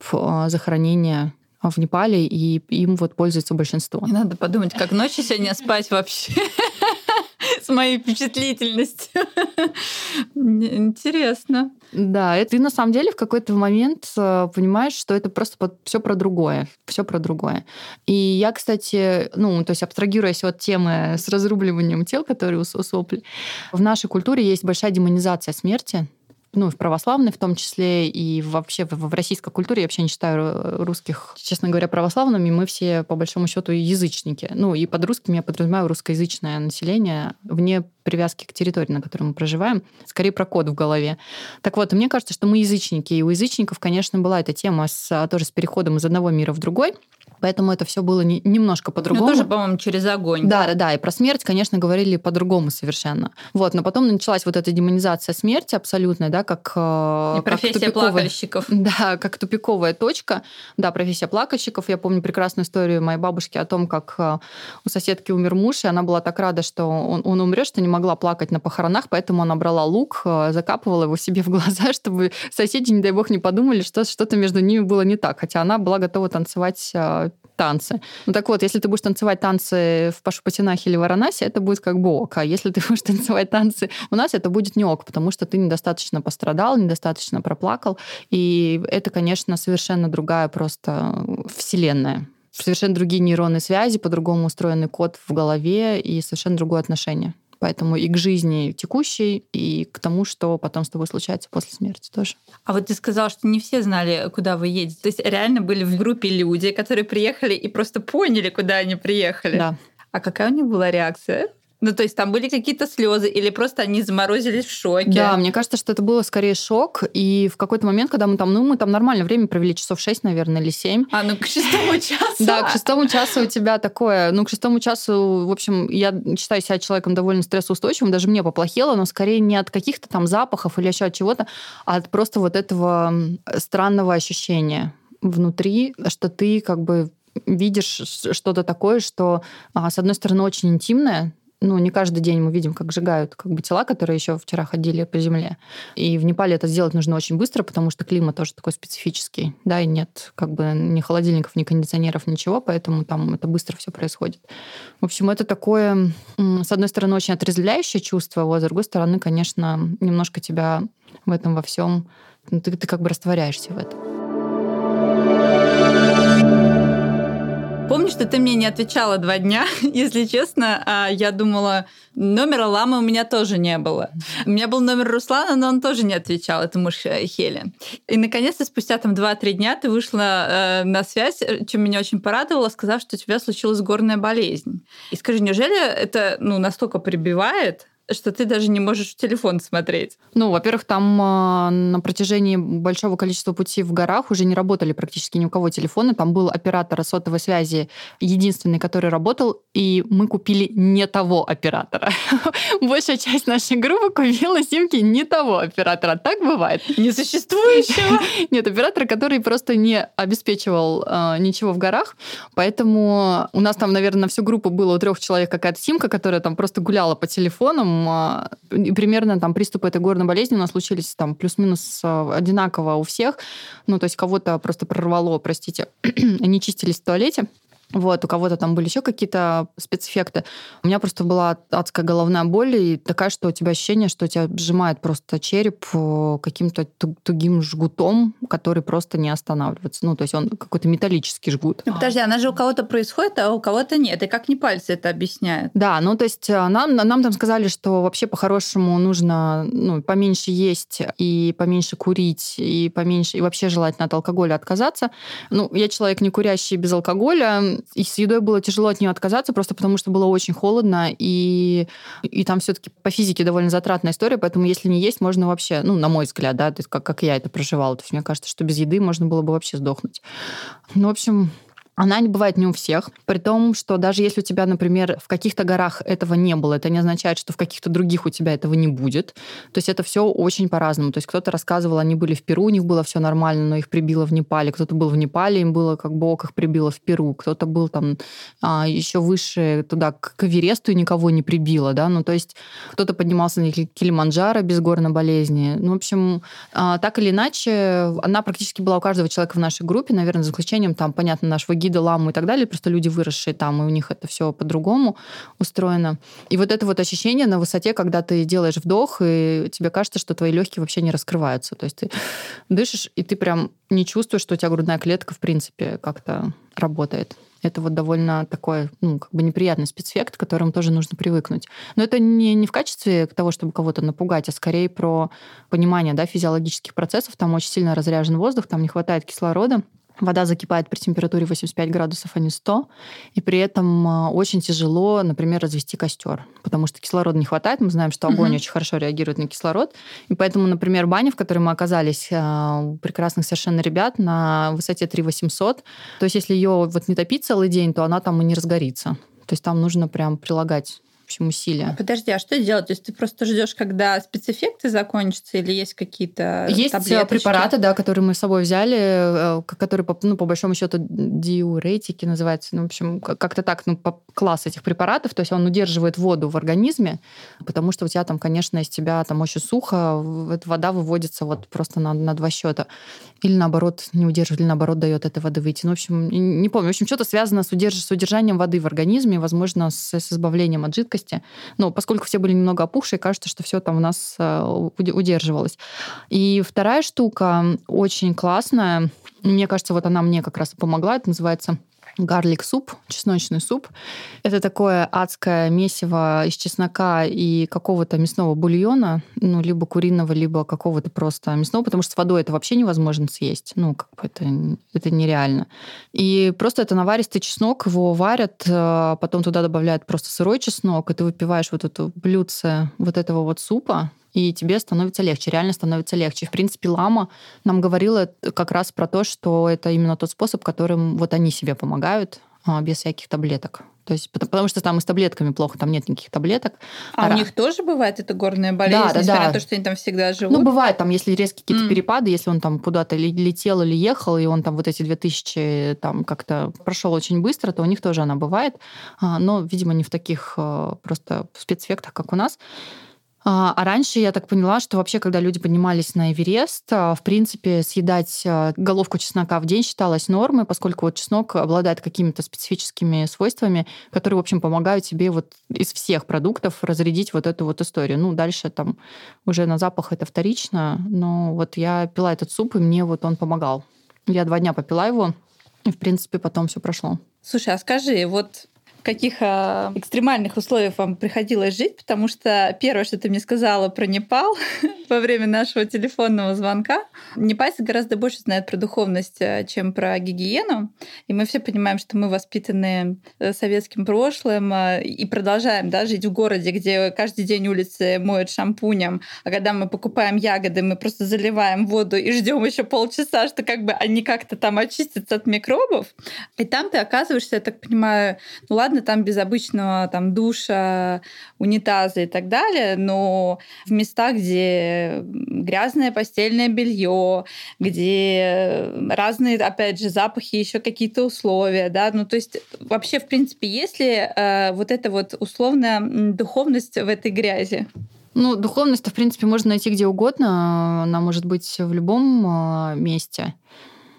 Speaker 1: захоронения в Непале, и им вот пользуется большинство.
Speaker 2: Не надо подумать, как ночью сегодня спать вообще с моей впечатлительностью. Интересно.
Speaker 1: Да, и ты на самом деле в какой-то момент э, понимаешь, что это просто все про другое, все про другое. И я, кстати, ну, то есть абстрагируясь от темы с разрубливанием тел, которые у сопли, в нашей культуре есть большая демонизация смерти, ну, в православной в том числе, и вообще в, в российской культуре я вообще не считаю русских, честно говоря, православными. Мы все, по большому счету, язычники. Ну, и под русским я подразумеваю русскоязычное население вне привязки к территории, на которой мы проживаем, скорее про код в голове. Так вот, мне кажется, что мы язычники, и у язычников, конечно, была эта тема с, тоже с переходом из одного мира в другой, Поэтому это все было не, немножко по-другому.
Speaker 2: Ну, тоже, по-моему, через огонь.
Speaker 1: Да, да, да. И про смерть, конечно, говорили по-другому совершенно. Вот, но потом началась вот эта демонизация смерти абсолютная, да, как...
Speaker 2: Э, и профессия как тупиковая, плакальщиков.
Speaker 1: Да, как тупиковая точка. Да, профессия плакальщиков. Я помню прекрасную историю моей бабушки о том, как э, у соседки умер муж, и она была так рада, что он, он умрет, что не могла плакать на похоронах, поэтому она брала лук, э, закапывала его себе в глаза, чтобы соседи, не дай бог, не подумали, что что-то между ними было не так. Хотя она была готова танцевать танцы. Ну так вот, если ты будешь танцевать танцы в Пашупатинахе или Варанасе, это будет как бы ок. А если ты будешь танцевать танцы у нас, это будет не ок, потому что ты недостаточно пострадал, недостаточно проплакал. И это, конечно, совершенно другая просто вселенная совершенно другие нейронные связи, по-другому устроенный код в голове и совершенно другое отношение. Поэтому и к жизни текущей, и к тому, что потом с тобой случается после смерти тоже.
Speaker 2: А вот ты сказал, что не все знали, куда вы едете. То есть реально были в группе люди, которые приехали и просто поняли, куда они приехали.
Speaker 1: Да.
Speaker 2: А какая у них была реакция? Ну, то есть там были какие-то слезы, или просто они заморозились в шоке?
Speaker 1: Да, мне кажется, что это было скорее шок. И в какой-то момент, когда мы там, ну, мы там нормально время провели, часов 6, наверное, или 7.
Speaker 2: А, ну, к шестому часу.
Speaker 1: Да, к шестому часу у тебя такое... Ну, к шестому часу, в общем, я считаю себя человеком довольно стрессоустойчивым, даже мне поплохело, но скорее не от каких-то там запахов или еще от чего-то, а от просто вот этого странного ощущения внутри, что ты как бы видишь что-то такое, что, а, с одной стороны, очень интимное, ну, не каждый день мы видим, как сжигают как бы тела, которые еще вчера ходили по земле. И в Непале это сделать нужно очень быстро, потому что климат тоже такой специфический, да, и нет как бы ни холодильников, ни кондиционеров, ничего, поэтому там это быстро все происходит. В общем, это такое, с одной стороны, очень отрезвляющее чувство, а с другой стороны, конечно, немножко тебя в этом во всем, ну, ты, ты как бы растворяешься в этом.
Speaker 2: Помню, что ты мне не отвечала два дня, если честно. А я думала, номера Ламы у меня тоже не было. У меня был номер Руслана, но он тоже не отвечал, это муж э, Хели. И, наконец-то, спустя там 2-3 дня ты вышла э, на связь, чем меня очень порадовало, сказав, что у тебя случилась горная болезнь. И скажи, неужели это ну, настолько прибивает, что ты даже не можешь в телефон смотреть.
Speaker 1: Ну, во-первых, там э, на протяжении большого количества пути в горах уже не работали практически ни у кого телефоны. Там был оператор сотовой связи единственный, который работал, и мы купили не того оператора. Большая часть нашей группы купила симки не того оператора. Так бывает.
Speaker 2: Несуществующего?
Speaker 1: Нет, оператора, который просто не обеспечивал э, ничего в горах. Поэтому у нас там, наверное, на всю группу было у трех человек какая-то симка, которая там просто гуляла по телефонам, а, примерно там приступы этой горной болезни у нас случились там плюс-минус а, одинаково у всех. Ну, то есть кого-то просто прорвало, простите, они чистились в туалете. Вот, у кого-то там были еще какие-то спецэффекты. У меня просто была адская головная боль и такая, что у тебя ощущение, что тебя сжимает просто череп э, каким-то тугим жгутом, который просто не останавливается. Ну, то есть он какой-то металлический жгут.
Speaker 2: Ну, подожди, она же у кого-то происходит, а у кого-то нет. И как не пальцы это объясняет?
Speaker 1: Да, ну, то есть э, нам, нам там сказали, что вообще по-хорошему нужно ну, поменьше есть и поменьше курить, и поменьше, и вообще желательно от алкоголя отказаться. Ну, я человек не курящий без алкоголя, и с едой было тяжело от нее отказаться, просто потому что было очень холодно, и, и там все-таки по физике довольно затратная история, поэтому если не есть, можно вообще, ну, на мой взгляд, да, то есть как, как я это проживала. То есть мне кажется, что без еды можно было бы вообще сдохнуть. Ну, в общем, она не бывает не у всех, при том, что даже если у тебя, например, в каких-то горах этого не было, это не означает, что в каких-то других у тебя этого не будет. То есть это все очень по-разному. То есть кто-то рассказывал, они были в Перу, у них было все нормально, но их прибило в Непале. Кто-то был в Непале, им было как бог их прибило в Перу. Кто-то был там а, еще выше туда, к Эвересту, и никого не прибило. Да? Ну, то есть кто-то поднимался на Килиманджаро без горной болезни. Ну, в общем, а, так или иначе, она практически была у каждого человека в нашей группе, наверное, за исключением, там, понятно, нашего гида ламу и так далее, просто люди выросшие там, и у них это все по-другому устроено. И вот это вот ощущение на высоте, когда ты делаешь вдох, и тебе кажется, что твои легкие вообще не раскрываются. То есть ты дышишь, и ты прям не чувствуешь, что у тебя грудная клетка, в принципе, как-то работает. Это вот довольно такой, ну, как бы неприятный спецэффект, к которому тоже нужно привыкнуть. Но это не, не в качестве того, чтобы кого-то напугать, а скорее про понимание да, физиологических процессов. Там очень сильно разряжен воздух, там не хватает кислорода. Вода закипает при температуре 85 градусов, а не 100. И при этом а, очень тяжело, например, развести костер, потому что кислорода не хватает. Мы знаем, что огонь угу. очень хорошо реагирует на кислород. И поэтому, например, баня, в которой мы оказались, а, у прекрасных совершенно ребят на высоте 3800. То есть если ее вот не топить целый день, то она там и не разгорится. То есть там нужно прям прилагать общем, усилия.
Speaker 2: Подожди, а что делать? То есть ты просто ждешь, когда спецэффекты закончатся, или есть какие-то
Speaker 1: Есть
Speaker 2: таблеточки?
Speaker 1: препараты, да, которые мы с собой взяли, э, которые, ну, по большому счету, диуретики называются. Ну, в общем, как-то так, ну, класс этих препаратов. То есть он удерживает воду в организме, потому что у тебя там, конечно, из тебя там очень сухо, эта вода выводится вот просто на, на два счета. Или наоборот, не удерживает, или наоборот дает этой воды выйти. Ну, в общем, не помню. В общем, что-то связано с, удерж... с удержанием воды в организме, возможно, с, с избавлением от жидкости жидкости. Но поскольку все были немного опухшие, кажется, что все там у нас э, удерживалось. И вторая штука очень классная. Мне кажется, вот она мне как раз и помогла. Это называется гарлик суп, чесночный суп. Это такое адское месиво из чеснока и какого-то мясного бульона, ну, либо куриного, либо какого-то просто мясного, потому что с водой это вообще невозможно съесть. Ну, как бы это, это нереально. И просто это наваристый чеснок, его варят, а потом туда добавляют просто сырой чеснок, и ты выпиваешь вот это блюдце вот этого вот супа, и тебе становится легче, реально становится легче. В принципе, лама нам говорила как раз про то, что это именно тот способ, которым вот они себе помогают а, без всяких таблеток. То есть, потому, что там и с таблетками плохо, там нет никаких таблеток.
Speaker 2: А, а у них тоже бывает эта горная болезнь, да, да, несмотря да. на то, что они там всегда живут?
Speaker 1: Ну, бывает, там, если резкие какие-то mm. перепады, если он там куда-то летел или ехал, и он там вот эти 2000 там как-то прошел очень быстро, то у них тоже она бывает. А, но, видимо, не в таких а, просто спецэффектах, как у нас. А, а раньше я так поняла, что вообще, когда люди поднимались на Эверест, а, в принципе, съедать а, головку чеснока в день считалось нормой, поскольку вот чеснок обладает какими-то специфическими свойствами, которые, в общем, помогают тебе вот из всех продуктов разрядить вот эту вот историю. Ну, дальше там уже на запах это вторично, но вот я пила этот суп, и мне вот он помогал. Я два дня попила его, и, в принципе, потом все прошло.
Speaker 2: Слушай, а скажи, вот в каких э, экстремальных условиях вам приходилось жить, потому что первое, что ты мне сказала про Непал во время нашего телефонного звонка, непальцы гораздо больше знают про духовность, э, чем про гигиену, и мы все понимаем, что мы воспитаны э, советским прошлым э, и продолжаем да, жить в городе, где каждый день улицы моют шампунем, а когда мы покупаем ягоды, мы просто заливаем воду и ждем еще полчаса, что как бы они как-то там очистятся от микробов, и там ты оказываешься, я так понимаю, ну ладно, ладно, там без обычного там душа, унитаза и так далее, но в местах, где грязное постельное белье, где разные, опять же, запахи, еще какие-то условия, да, ну то есть вообще, в принципе, есть ли э, вот эта вот условная духовность в этой грязи?
Speaker 1: Ну, духовность, в принципе, можно найти где угодно. Она может быть в любом э, месте.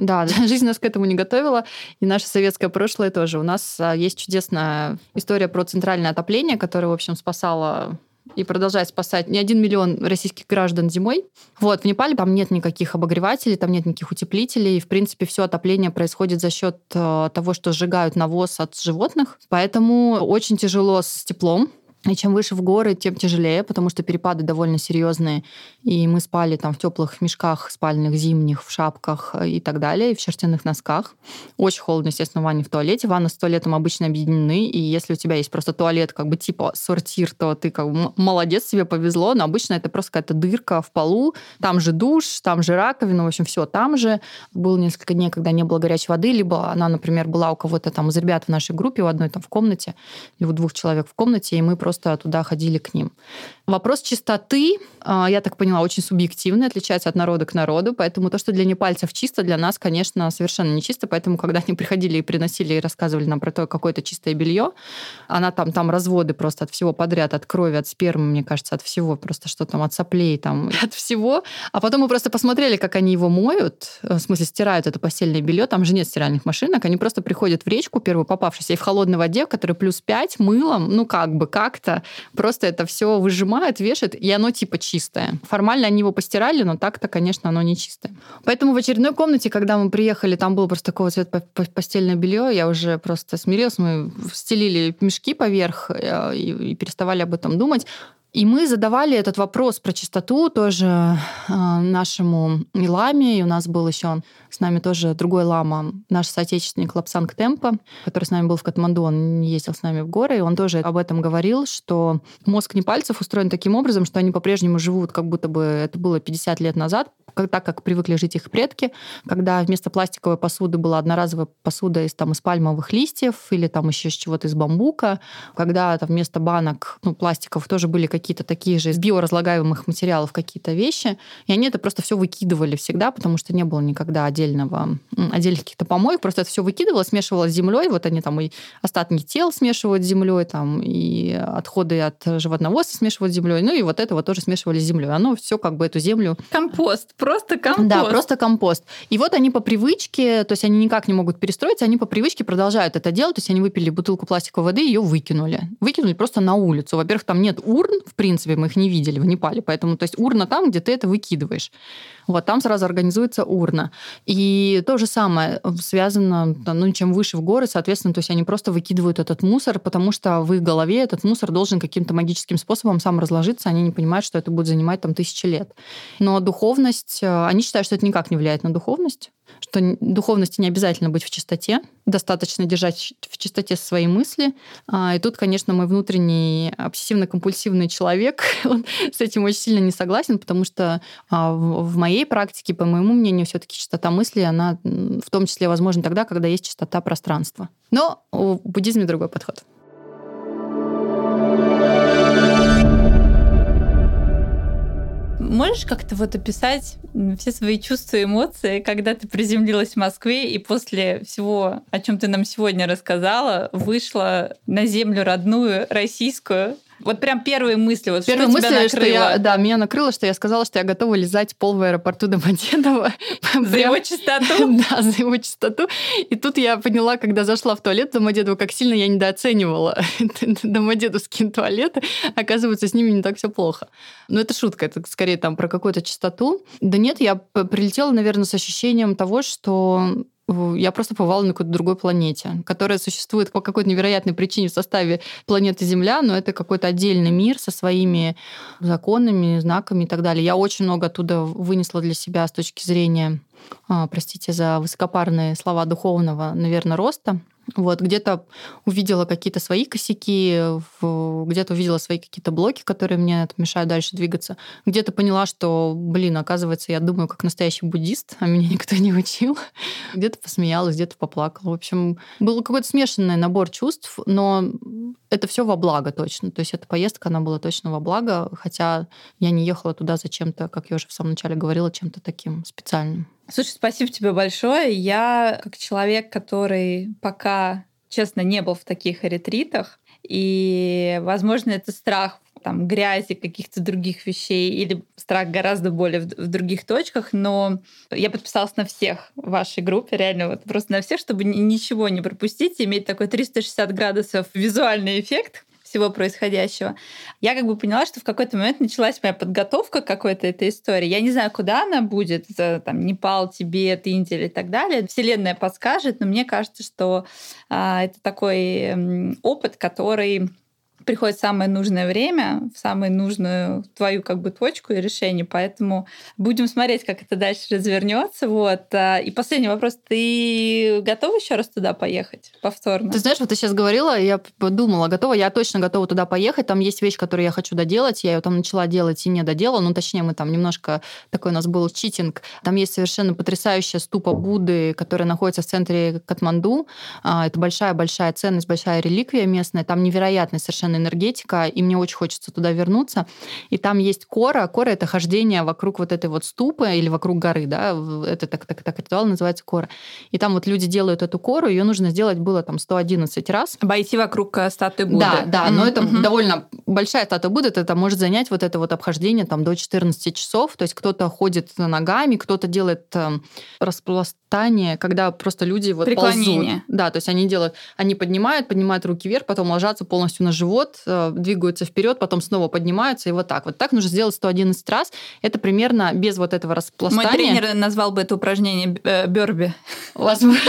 Speaker 1: Да, жизнь нас к этому не готовила, и наше советское прошлое тоже. У нас а, есть чудесная история про центральное отопление, которое, в общем, спасало и продолжает спасать не один миллион российских граждан зимой. Вот, в Непале там нет никаких обогревателей, там нет никаких утеплителей. И, в принципе, все отопление происходит за счет э, того, что сжигают навоз от животных. Поэтому очень тяжело с теплом. И чем выше в горы, тем тяжелее, потому что перепады довольно серьезные. И мы спали там в теплых мешках спальных, зимних, в шапках и так далее, и в шерстяных носках. Очень холодно, естественно, в ванне в туалете. Ванна с туалетом обычно объединены, и если у тебя есть просто туалет, как бы типа сортир, то ты как бы молодец, тебе повезло, но обычно это просто какая-то дырка в полу, там же душ, там же раковина, в общем, все там же. Было несколько дней, когда не было горячей воды, либо она, например, была у кого-то там из ребят в нашей группе, у одной там в комнате, или у двух человек в комнате, и мы просто просто туда ходили к ним. Вопрос чистоты, а, я так поняла, очень субъективный, отличается от народа к народу, поэтому то, что для непальцев чисто, для нас, конечно, совершенно не чисто, поэтому когда они приходили и приносили и рассказывали нам про то, какое-то чистое белье, она там, там разводы просто от всего подряд, от крови, от спермы, мне кажется, от всего, просто что там, от соплей, там, от всего. А потом мы просто посмотрели, как они его моют, в смысле стирают это постельное белье, там же нет стиральных машинок, они просто приходят в речку, первую попавшуюся, и в холодной воде, в которой плюс 5, мылом, ну как бы как-то, просто это все выжимают, вешают, и оно типа чистое. Формально они его постирали, но так-то, конечно, оно не чистое. Поэтому в очередной комнате, когда мы приехали, там было просто такого цвета постельное белье, я уже просто смирилась, мы стелили мешки поверх э, и, и переставали об этом думать. И мы задавали этот вопрос про чистоту тоже э, нашему ламе, и у нас был еще с нами тоже другой лама, наш соотечественник Лапсанг Темпа, который с нами был в Катманду, он ездил с нами в горы, и он тоже об этом говорил, что мозг непальцев устроен таким образом, что они по-прежнему живут, как будто бы это было 50 лет назад, так как привыкли жить их предки, когда вместо пластиковой посуды была одноразовая посуда из, там, из пальмовых листьев или там еще из чего-то из бамбука, когда там, вместо банок ну, пластиков тоже были какие-то такие же из биоразлагаемых материалов какие-то вещи, и они это просто все выкидывали всегда, потому что не было никогда отдельного, отдельных каких-то помоек, просто это все выкидывалось, смешивалось с землей, вот они там и остатки тел смешивают с землей, там, и отходы от животноводства смешивают с землей, ну и вот это вот тоже смешивали с землей. Оно все как бы эту землю...
Speaker 2: Компост Просто компост.
Speaker 1: Да, просто компост. И вот они по привычке, то есть они никак не могут перестроиться, они по привычке продолжают это делать. То есть они выпили бутылку пластиковой воды, ее выкинули. Выкинули просто на улицу. Во-первых, там нет урн, в принципе, мы их не видели в Непале, поэтому то есть урна там, где ты это выкидываешь. Вот там сразу организуется урна. И то же самое связано, ну, чем выше в горы, соответственно, то есть они просто выкидывают этот мусор, потому что в их голове этот мусор должен каким-то магическим способом сам разложиться, они не понимают, что это будет занимать там тысячи лет. Но духовность, э, они считают, что это никак не влияет на духовность, что духовности не обязательно быть в чистоте, достаточно держать в чистоте свои мысли. А, и тут, конечно, мой внутренний обсессивно-компульсивный человек, он с этим очень сильно не согласен, потому что а, в моей практике, по моему мнению, все-таки чистота мысли, она в том числе возможна тогда, когда есть чистота пространства. Но в буддизме другой подход.
Speaker 2: Можешь как-то вот описать все свои чувства и эмоции, когда ты приземлилась в Москве и после всего, о чем ты нам сегодня рассказала, вышла на землю родную, российскую, вот прям первые мысли, вот
Speaker 1: первые
Speaker 2: что
Speaker 1: мысли,
Speaker 2: тебя накрыло?
Speaker 1: что я, да, меня накрыло, что я сказала, что я готова лизать пол в аэропорту Домодедово.
Speaker 2: За его чистоту?
Speaker 1: Да, за его чистоту. И тут я поняла, когда зашла в туалет Домодедово, как сильно я недооценивала домодедовские туалеты. Оказывается, с ними не так все плохо. Но это шутка, это скорее там про какую-то чистоту. Да нет, я прилетела, наверное, с ощущением того, что я просто побывала на какой-то другой планете, которая существует по какой-то невероятной причине в составе планеты Земля, но это какой-то отдельный мир со своими законами, знаками и так далее. Я очень много оттуда вынесла для себя с точки зрения, простите за высокопарные слова духовного, наверное, роста. Вот, где-то увидела какие-то свои косяки, где-то увидела свои какие-то блоки, которые мне мешают дальше двигаться. Где-то поняла, что, блин, оказывается, я думаю как настоящий буддист, а меня никто не учил. Где-то посмеялась, где-то поплакала. В общем, был какой-то смешанный набор чувств, но это все во благо точно. То есть эта поездка, она была точно во благо, хотя я не ехала туда за чем-то, как я уже в самом начале говорила, чем-то таким специальным.
Speaker 2: Слушай, спасибо тебе большое. Я как человек, который пока, честно, не был в таких ретритах, и, возможно, это страх там, грязи, каких-то других вещей, или страх гораздо более в, в других точках, но я подписалась на всех в вашей группе, реально, вот просто на всех, чтобы ничего не пропустить, иметь такой 360 градусов визуальный эффект всего происходящего. Я как бы поняла, что в какой-то момент началась моя подготовка к какой-то этой истории. Я не знаю, куда она будет, там, Непал, Тибет, Индия и так далее. Вселенная подскажет, но мне кажется, что а, это такой м, опыт, который приходит самое нужное время, в самую нужную твою как бы точку и решение. Поэтому будем смотреть, как это дальше развернется. Вот. А, и последний вопрос. Ты готова еще раз туда поехать повторно?
Speaker 1: Ты знаешь, вот ты сейчас говорила, я подумала, готова, я точно готова туда поехать. Там есть вещь, которую я хочу доделать. Я ее там начала делать и не доделала. Ну, точнее, мы там немножко... Такой у нас был читинг. Там есть совершенно потрясающая ступа Будды, которая находится в центре Катманду. А, это большая-большая ценность, большая реликвия местная. Там невероятная совершенно совершенно энергетика, и мне очень хочется туда вернуться. И там есть кора. Кора — это хождение вокруг вот этой вот ступы или вокруг горы, да, это так, так, так ритуал называется кора. И там вот люди делают эту кору, ее нужно сделать было там 111 раз.
Speaker 2: Обойти вокруг э, статуи Будды.
Speaker 1: Да, да, mm-hmm. но это mm-hmm. довольно большая статуя Будды, это может занять вот это вот обхождение там до 14 часов, то есть кто-то ходит ногами, кто-то делает э, распластание, когда просто люди вот ползут. Да, то есть они делают, они поднимают, поднимают руки вверх, потом ложатся полностью на живот, живот, э, двигаются вперед, потом снова поднимаются, и вот так. Вот так нужно сделать 111 раз. Это примерно без вот этого распластания.
Speaker 2: Мой тренер назвал бы это упражнение э, Бёрби.
Speaker 1: Возможно.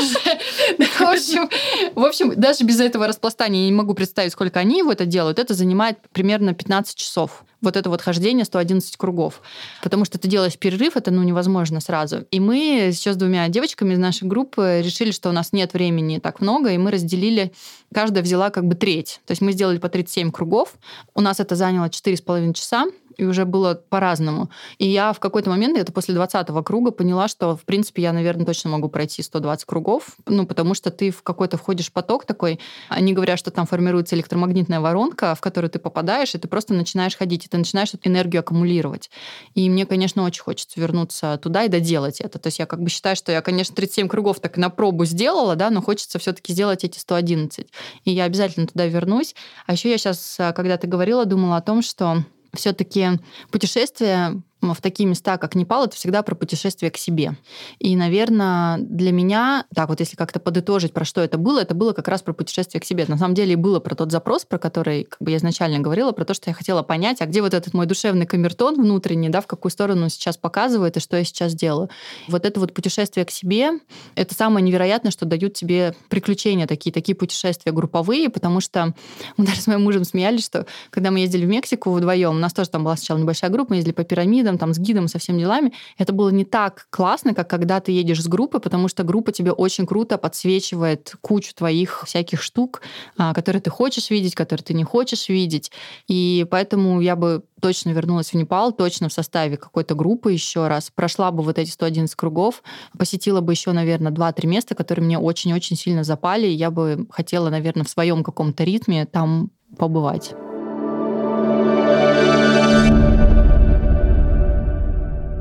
Speaker 1: В общем, даже без этого распластания я не могу представить, сколько они его это делают. Это занимает примерно 15 часов вот это вот хождение 111 кругов. Потому что ты делаешь перерыв, это ну, невозможно сразу. И мы сейчас с двумя девочками из нашей группы решили, что у нас нет времени так много, и мы разделили, каждая взяла как бы треть. То есть мы сделали по 37 кругов. У нас это заняло 4,5 часа и уже было по-разному. И я в какой-то момент, это после 20-го круга, поняла, что, в принципе, я, наверное, точно могу пройти 120 кругов, ну, потому что ты в какой-то входишь поток такой, они говорят, что там формируется электромагнитная воронка, в которую ты попадаешь, и ты просто начинаешь ходить, и ты начинаешь эту энергию аккумулировать. И мне, конечно, очень хочется вернуться туда и доделать это. То есть я как бы считаю, что я, конечно, 37 кругов так на пробу сделала, да, но хочется все таки сделать эти 111. И я обязательно туда вернусь. А еще я сейчас, когда ты говорила, думала о том, что все-таки путешествие в такие места, как Непал, это всегда про путешествие к себе. И, наверное, для меня, так вот если как-то подытожить, про что это было, это было как раз про путешествие к себе. На самом деле было про тот запрос, про который как бы я изначально говорила, про то, что я хотела понять, а где вот этот мой душевный камертон внутренний, да, в какую сторону он сейчас показывает и что я сейчас делаю. Вот это вот путешествие к себе, это самое невероятное, что дают тебе приключения такие, такие путешествия групповые, потому что мы даже с моим мужем смеялись, что когда мы ездили в Мексику вдвоем, у нас тоже там была сначала небольшая группа, мы ездили по пирамидам, рядом, там, с гидом, со всеми делами, это было не так классно, как когда ты едешь с группой, потому что группа тебе очень круто подсвечивает кучу твоих всяких штук, а, которые ты хочешь видеть, которые ты не хочешь видеть. И поэтому я бы точно вернулась в Непал, точно в составе какой-то группы еще раз, прошла бы вот эти 111 кругов, посетила бы еще, наверное, 2-3 места, которые мне очень-очень сильно запали, и я бы хотела, наверное, в своем каком-то ритме там побывать.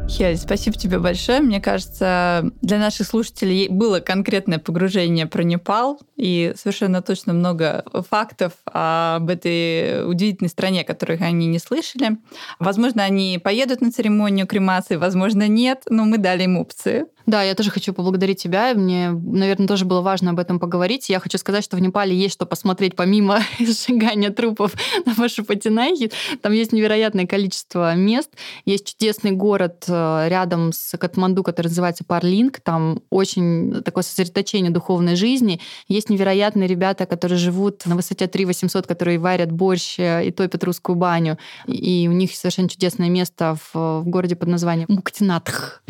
Speaker 2: Хель, спасибо тебе большое. Мне кажется, для наших слушателей было конкретное погружение про Непал и совершенно точно много фактов об этой удивительной стране, которых они не слышали. Возможно, они поедут на церемонию кремации, возможно, нет, но мы дали им опции.
Speaker 1: Да, я тоже хочу поблагодарить тебя. Мне, наверное, тоже было важно об этом поговорить. Я хочу сказать, что в Непале есть что посмотреть помимо сжигания трупов на Пашупатинахе. Там есть невероятное количество мест. Есть чудесный город э, рядом с Катманду, который называется Парлинг. Там очень такое сосредоточение духовной жизни. Есть невероятные ребята, которые живут на высоте 3 800, которые варят борщ э, и топят русскую баню. И у них совершенно чудесное место в, в городе под названием Муктинатх.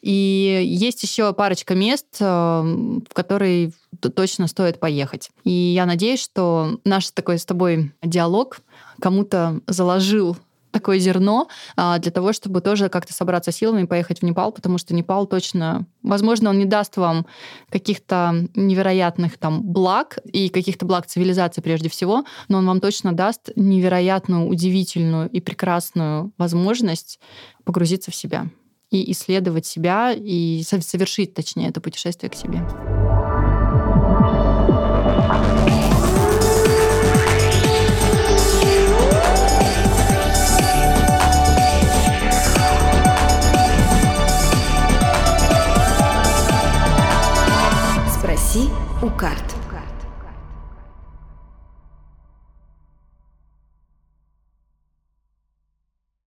Speaker 1: И есть еще парочка мест, э, в которые точно стоит поехать. И я надеюсь, что наш такой с тобой диалог кому-то заложил такое зерно а, для того, чтобы тоже как-то собраться силами и поехать в Непал, потому что Непал точно, возможно, он не даст вам каких-то невероятных там благ и каких-то благ цивилизации прежде всего, но он вам точно даст невероятную, удивительную и прекрасную возможность погрузиться в себя и исследовать себя, и совершить, точнее, это путешествие к себе.
Speaker 3: Спроси у